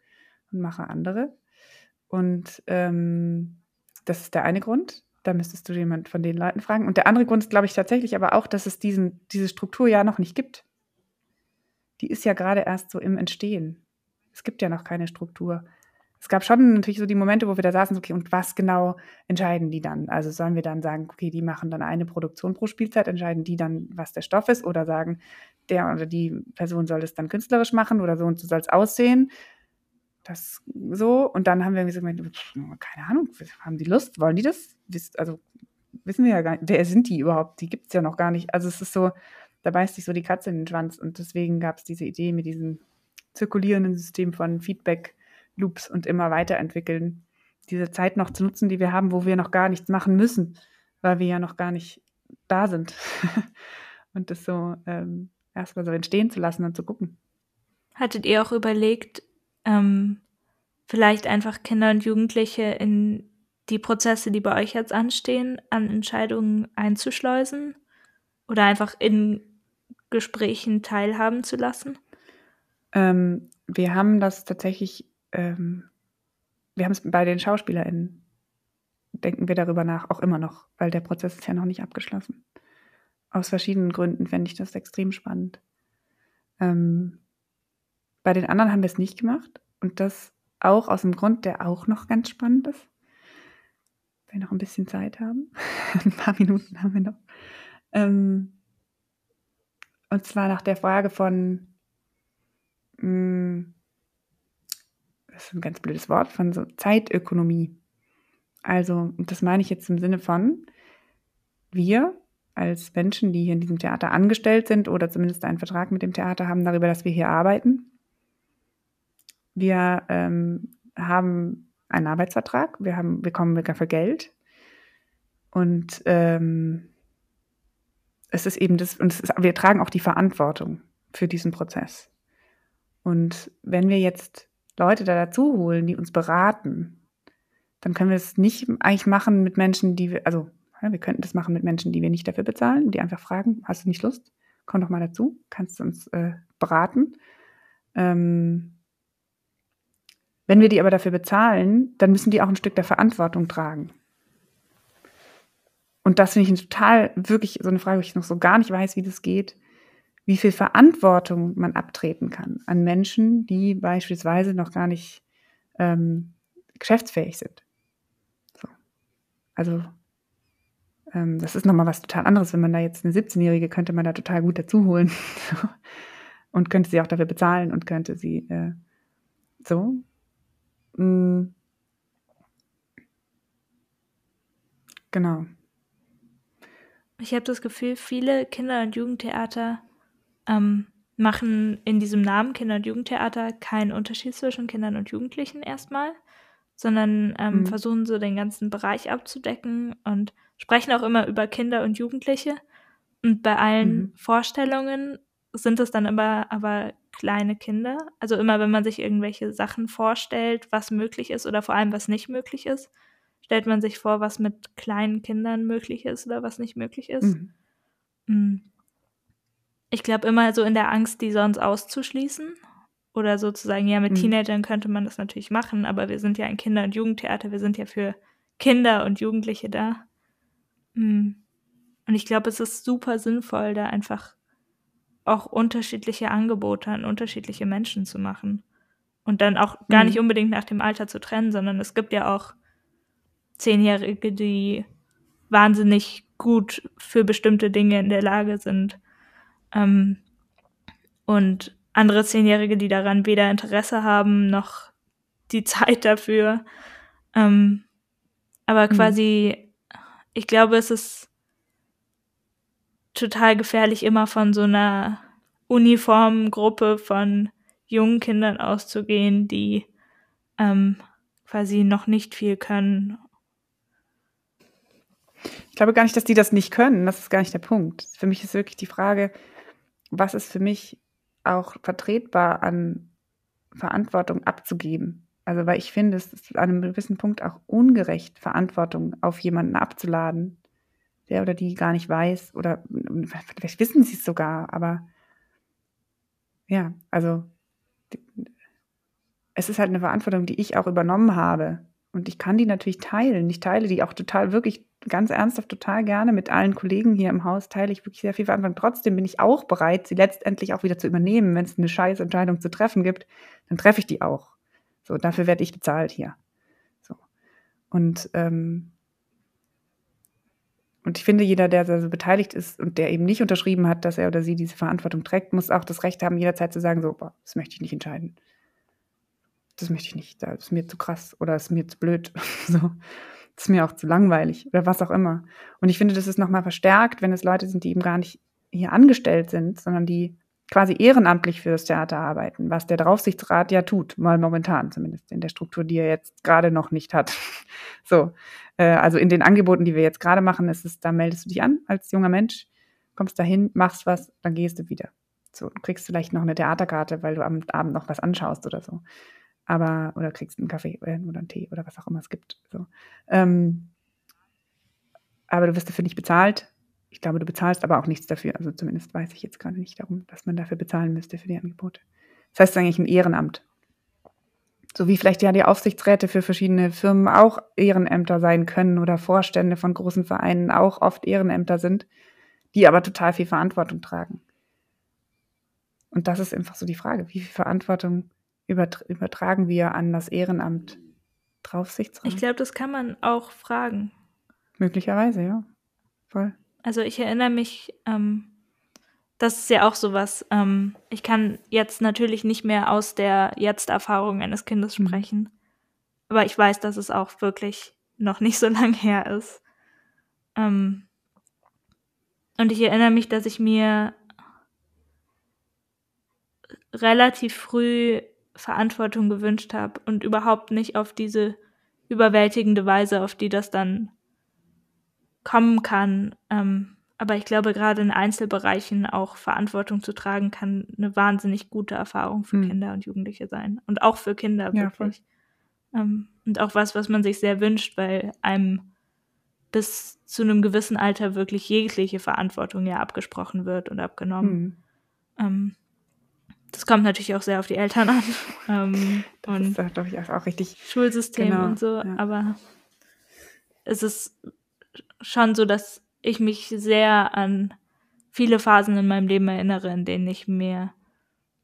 und mache andere. Und ähm, das ist der eine Grund. Da müsstest du jemand von den Leuten fragen. Und der andere Grund ist, glaube ich, tatsächlich aber auch, dass es diesen, diese Struktur ja noch nicht gibt. Die ist ja gerade erst so im Entstehen. Es gibt ja noch keine Struktur es gab schon natürlich so die Momente, wo wir da saßen, okay, und was genau entscheiden die dann? Also sollen wir dann sagen, okay, die machen dann eine Produktion pro Spielzeit, entscheiden die dann, was der Stoff ist, oder sagen, der oder die Person soll es dann künstlerisch machen oder so und so soll es aussehen. Das so. Und dann haben wir gesagt, keine Ahnung, haben die Lust? Wollen die das? Also wissen wir ja gar nicht, wer sind die überhaupt? Die gibt es ja noch gar nicht. Also es ist so, da beißt sich so die Katze in den Schwanz. Und deswegen gab es diese Idee mit diesem zirkulierenden System von Feedback Loops und immer weiterentwickeln. Diese Zeit noch zu nutzen, die wir haben, wo wir noch gar nichts machen müssen, weil wir ja noch gar nicht da sind. und das so ähm, erstmal so entstehen zu lassen und zu gucken. Hattet ihr auch überlegt, ähm, vielleicht einfach Kinder und Jugendliche in die Prozesse, die bei euch jetzt anstehen, an Entscheidungen einzuschleusen oder einfach in Gesprächen teilhaben zu lassen? Ähm, wir haben das tatsächlich ähm, wir haben es bei den SchauspielerInnen, denken wir darüber nach, auch immer noch, weil der Prozess ist ja noch nicht abgeschlossen. Aus verschiedenen Gründen fände ich das extrem spannend. Ähm, bei den anderen haben wir es nicht gemacht und das auch aus dem Grund, der auch noch ganz spannend ist. Wenn wir noch ein bisschen Zeit haben. ein paar Minuten haben wir noch. Ähm, und zwar nach der Frage von, mh, mm, das ist ein ganz blödes Wort, von so Zeitökonomie. Also, das meine ich jetzt im Sinne von, wir als Menschen, die hier in diesem Theater angestellt sind oder zumindest einen Vertrag mit dem Theater haben darüber, dass wir hier arbeiten. Wir ähm, haben einen Arbeitsvertrag, wir, haben, wir kommen dafür Geld und ähm, es ist eben das, und ist, wir tragen auch die Verantwortung für diesen Prozess. Und wenn wir jetzt Leute da dazu holen, die uns beraten, dann können wir es nicht eigentlich machen mit Menschen, die wir, also ja, wir könnten das machen mit Menschen, die wir nicht dafür bezahlen, die einfach fragen, hast du nicht Lust? Komm doch mal dazu, kannst du uns äh, beraten. Ähm, wenn wir die aber dafür bezahlen, dann müssen die auch ein Stück der Verantwortung tragen. Und das finde ich total, wirklich so eine Frage, wo ich noch so gar nicht weiß, wie das geht wie viel Verantwortung man abtreten kann an Menschen, die beispielsweise noch gar nicht ähm, geschäftsfähig sind. So. Also ähm, das ist nochmal was total anderes, wenn man da jetzt eine 17-Jährige könnte man da total gut dazu holen und könnte sie auch dafür bezahlen und könnte sie äh, so. Mm. Genau. Ich habe das Gefühl, viele Kinder- und Jugendtheater ähm, machen in diesem Namen Kinder- und Jugendtheater keinen Unterschied zwischen Kindern und Jugendlichen erstmal, sondern ähm, mhm. versuchen so den ganzen Bereich abzudecken und sprechen auch immer über Kinder und Jugendliche. Und bei allen mhm. Vorstellungen sind es dann immer aber kleine Kinder. Also immer, wenn man sich irgendwelche Sachen vorstellt, was möglich ist oder vor allem was nicht möglich ist, stellt man sich vor, was mit kleinen Kindern möglich ist oder was nicht möglich ist. Mhm. Mm ich glaube, immer so in der Angst, die sonst auszuschließen. Oder sozusagen, ja, mit mhm. Teenagern könnte man das natürlich machen, aber wir sind ja ein Kinder- und Jugendtheater, wir sind ja für Kinder und Jugendliche da. Mhm. Und ich glaube, es ist super sinnvoll, da einfach auch unterschiedliche Angebote an unterschiedliche Menschen zu machen. Und dann auch gar mhm. nicht unbedingt nach dem Alter zu trennen, sondern es gibt ja auch Zehnjährige, die wahnsinnig gut für bestimmte Dinge in der Lage sind ähm, und andere Zehnjährige, die daran weder Interesse haben noch die Zeit dafür. Ähm, aber mhm. quasi, mhm. ich glaube, es ist total gefährlich, immer von so einer uniformen Gruppe von jungen Kindern auszugehen, die ähm, quasi noch nicht viel können. Ich glaube gar nicht, dass die das nicht können. Das ist gar nicht der Punkt. Für mich ist wirklich die Frage, was ist für mich auch vertretbar an Verantwortung abzugeben. Also, weil ich finde, es ist an einem gewissen Punkt auch ungerecht, Verantwortung auf jemanden abzuladen, der oder die gar nicht weiß oder vielleicht wissen sie es sogar, aber ja, also es ist halt eine Verantwortung, die ich auch übernommen habe. Und ich kann die natürlich teilen. Ich teile die auch total, wirklich ganz ernsthaft, total gerne mit allen Kollegen hier im Haus, teile ich wirklich sehr viel Verantwortung. Trotzdem bin ich auch bereit, sie letztendlich auch wieder zu übernehmen. Wenn es eine scheiß Entscheidung zu treffen gibt, dann treffe ich die auch. So, dafür werde ich bezahlt hier. So. Und, ähm, und ich finde, jeder, der so beteiligt ist und der eben nicht unterschrieben hat, dass er oder sie diese Verantwortung trägt, muss auch das Recht haben, jederzeit zu sagen, so, boah, das möchte ich nicht entscheiden. Das möchte ich nicht, das ist mir zu krass oder ist mir zu blöd. so. Das ist mir auch zu langweilig oder was auch immer. Und ich finde, das ist nochmal verstärkt, wenn es Leute sind, die eben gar nicht hier angestellt sind, sondern die quasi ehrenamtlich für das Theater arbeiten, was der Draufsichtsrat ja tut, mal momentan zumindest in der Struktur, die er jetzt gerade noch nicht hat. so, also in den Angeboten, die wir jetzt gerade machen, ist es, da meldest du dich an als junger Mensch, kommst dahin, machst was, dann gehst du wieder. So, du kriegst vielleicht noch eine Theaterkarte, weil du am Abend noch was anschaust oder so. Aber, oder kriegst einen Kaffee oder einen Tee oder was auch immer es gibt. So. Ähm, aber du wirst dafür nicht bezahlt ich glaube, du bezahlst aber auch nichts dafür. Also zumindest weiß ich jetzt gerade nicht darum, dass man dafür bezahlen müsste für die Angebote. Das heißt eigentlich ein Ehrenamt. So wie vielleicht ja die Aufsichtsräte für verschiedene Firmen auch Ehrenämter sein können oder Vorstände von großen Vereinen auch oft Ehrenämter sind, die aber total viel Verantwortung tragen. Und das ist einfach so die Frage, wie viel Verantwortung übertragen wir an das Ehrenamt Draufsichtsrat? Ich glaube, das kann man auch fragen. Möglicherweise, ja. Voll. Also ich erinnere mich, ähm, das ist ja auch sowas. Ähm, ich kann jetzt natürlich nicht mehr aus der Jetzt-Erfahrung eines Kindes mhm. sprechen, aber ich weiß, dass es auch wirklich noch nicht so lang her ist. Ähm, und ich erinnere mich, dass ich mir relativ früh Verantwortung gewünscht habe und überhaupt nicht auf diese überwältigende Weise, auf die das dann kommen kann. Ähm, aber ich glaube, gerade in Einzelbereichen auch Verantwortung zu tragen, kann eine wahnsinnig gute Erfahrung für hm. Kinder und Jugendliche sein. Und auch für Kinder ja, wirklich. Ähm, und auch was, was man sich sehr wünscht, weil einem bis zu einem gewissen Alter wirklich jegliche Verantwortung ja abgesprochen wird und abgenommen. Hm. Ähm, das kommt natürlich auch sehr auf die Eltern an. Ähm, das und ist, glaube ich, auch richtig. Schulsystem genau, und so. Ja. Aber es ist schon so, dass ich mich sehr an viele Phasen in meinem Leben erinnere, in denen ich mir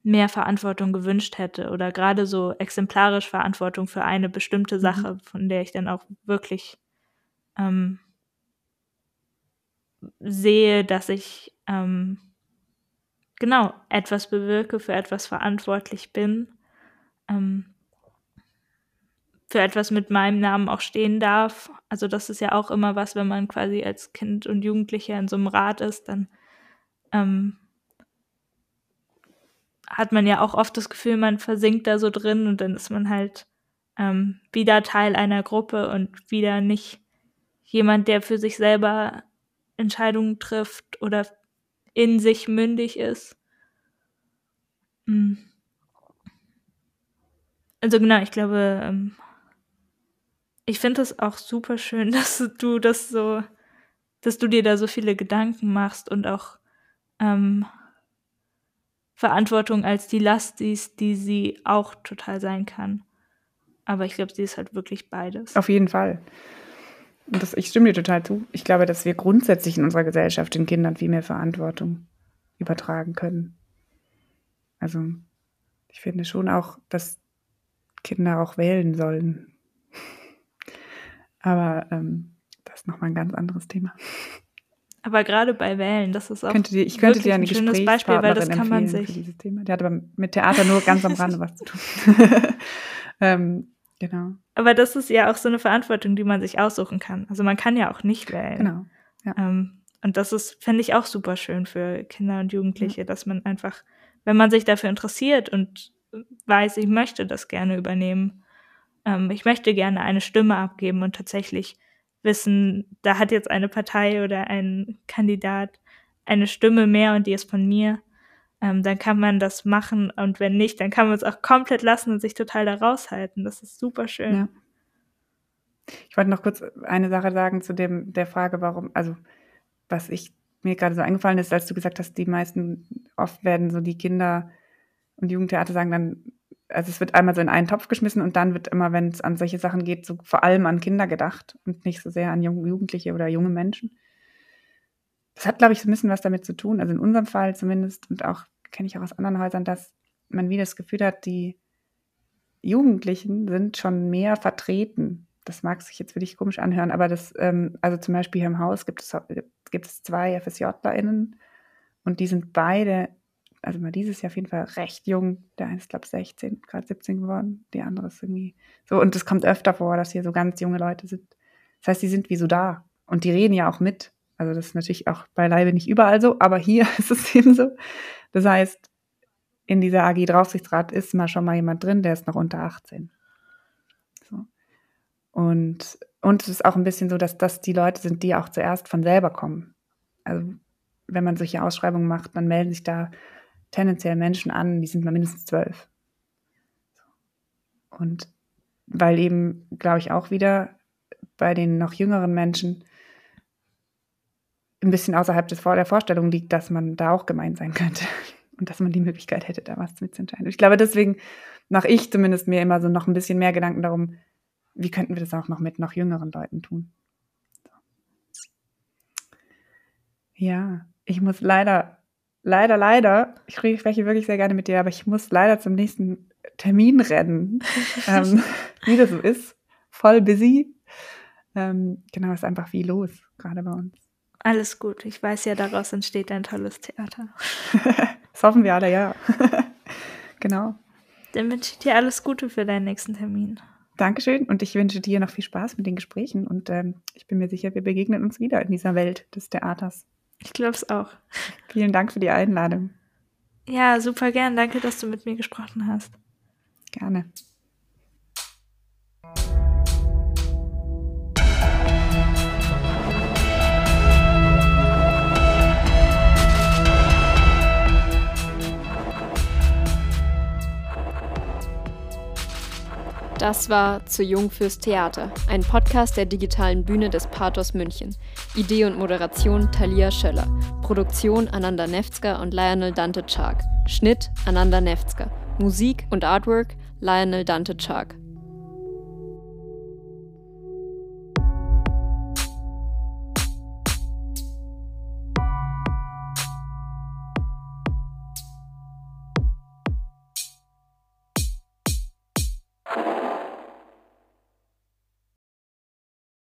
mehr Verantwortung gewünscht hätte oder gerade so exemplarisch Verantwortung für eine bestimmte mhm. Sache, mhm. von der ich dann auch wirklich ähm, sehe, dass ich ähm, genau etwas bewirke, für etwas verantwortlich bin. Ähm, für etwas mit meinem Namen auch stehen darf. Also das ist ja auch immer was, wenn man quasi als Kind und Jugendlicher in so einem Rat ist, dann ähm, hat man ja auch oft das Gefühl, man versinkt da so drin und dann ist man halt ähm, wieder Teil einer Gruppe und wieder nicht jemand, der für sich selber Entscheidungen trifft oder in sich mündig ist. Hm. Also genau, ich glaube, ähm, ich finde es auch super schön, dass du das so, dass du dir da so viele Gedanken machst und auch ähm, Verantwortung als die Last siehst, die sie auch total sein kann. Aber ich glaube, sie ist halt wirklich beides. Auf jeden Fall. Und das, ich stimme dir total zu. Ich glaube, dass wir grundsätzlich in unserer Gesellschaft den Kindern viel mehr Verantwortung übertragen können. Also ich finde schon auch, dass Kinder auch wählen sollen. Aber ähm, das ist nochmal ein ganz anderes Thema. Aber gerade bei Wählen, das ist auch könnte dir, ich könnte dir ein schönes Beispiel, weil das kann man sich. Dieses Thema. Der hat aber mit Theater nur ganz am Rande was zu tun. ähm, genau. Aber das ist ja auch so eine Verantwortung, die man sich aussuchen kann. Also man kann ja auch nicht wählen. Genau. Ja. Ähm, Und das ist, finde ich, auch super schön für Kinder und Jugendliche, ja. dass man einfach, wenn man sich dafür interessiert und weiß, ich möchte das gerne übernehmen, ähm, ich möchte gerne eine Stimme abgeben und tatsächlich wissen, da hat jetzt eine Partei oder ein Kandidat eine Stimme mehr und die ist von mir, ähm, dann kann man das machen und wenn nicht, dann kann man es auch komplett lassen und sich total da raushalten. Das ist super schön. Ja. Ich wollte noch kurz eine Sache sagen zu dem, der Frage, warum, also was ich mir gerade so eingefallen ist, als du gesagt hast, die meisten, oft werden so die Kinder und Jugendtheater sagen dann, also es wird einmal so in einen Topf geschmissen und dann wird immer, wenn es an solche Sachen geht, so vor allem an Kinder gedacht und nicht so sehr an Jugendliche oder junge Menschen. Das hat, glaube ich, so ein bisschen was damit zu tun, also in unserem Fall zumindest und auch kenne ich auch aus anderen Häusern, dass man wieder das Gefühl hat, die Jugendlichen sind schon mehr vertreten das mag sich jetzt wirklich komisch anhören, aber das, ähm, also zum Beispiel hier im Haus gibt es, gibt es zwei FSJlerInnen und die sind beide, also mal dieses Jahr auf jeden Fall recht jung. Der eine ist, glaube ich, 16, gerade 17 geworden, die andere ist irgendwie so. Und es kommt öfter vor, dass hier so ganz junge Leute sind. Das heißt, die sind wie so da und die reden ja auch mit. Also das ist natürlich auch beileibe nicht überall so, aber hier ist es eben so. Das heißt, in dieser AG Draufsichtsrat ist mal schon mal jemand drin, der ist noch unter 18. Und, und es ist auch ein bisschen so, dass das die Leute sind, die auch zuerst von selber kommen. Also wenn man solche Ausschreibungen macht, dann melden sich da tendenziell Menschen an, die sind mal mindestens zwölf. Und weil eben, glaube ich, auch wieder bei den noch jüngeren Menschen ein bisschen außerhalb des, der Vorstellung liegt, dass man da auch gemein sein könnte und dass man die Möglichkeit hätte, da was mitzuentscheiden. Ich glaube, deswegen mache ich zumindest mir immer so noch ein bisschen mehr Gedanken darum, wie könnten wir das auch noch mit noch jüngeren Leuten tun? Ja, ich muss leider, leider, leider, ich spreche wirklich sehr gerne mit dir, aber ich muss leider zum nächsten Termin rennen. ähm, wie das so ist, voll busy. Ähm, genau, ist einfach viel los, gerade bei uns. Alles gut. Ich weiß ja, daraus entsteht ein tolles Theater. das hoffen wir alle, ja. genau. Dann wünsche ich dir alles Gute für deinen nächsten Termin. Dankeschön und ich wünsche dir noch viel Spaß mit den Gesprächen und ähm, ich bin mir sicher, wir begegnen uns wieder in dieser Welt des Theaters. Ich glaube es auch. Vielen Dank für die Einladung. Ja, super gern. Danke, dass du mit mir gesprochen hast. Gerne. Das war Zu Jung fürs Theater, ein Podcast der digitalen Bühne des Pathos München. Idee und Moderation Talia Schöller. Produktion Ananda Nefzger und Lionel Dante Chark. Schnitt Ananda Nefzger. Musik und Artwork Lionel Dante Chark.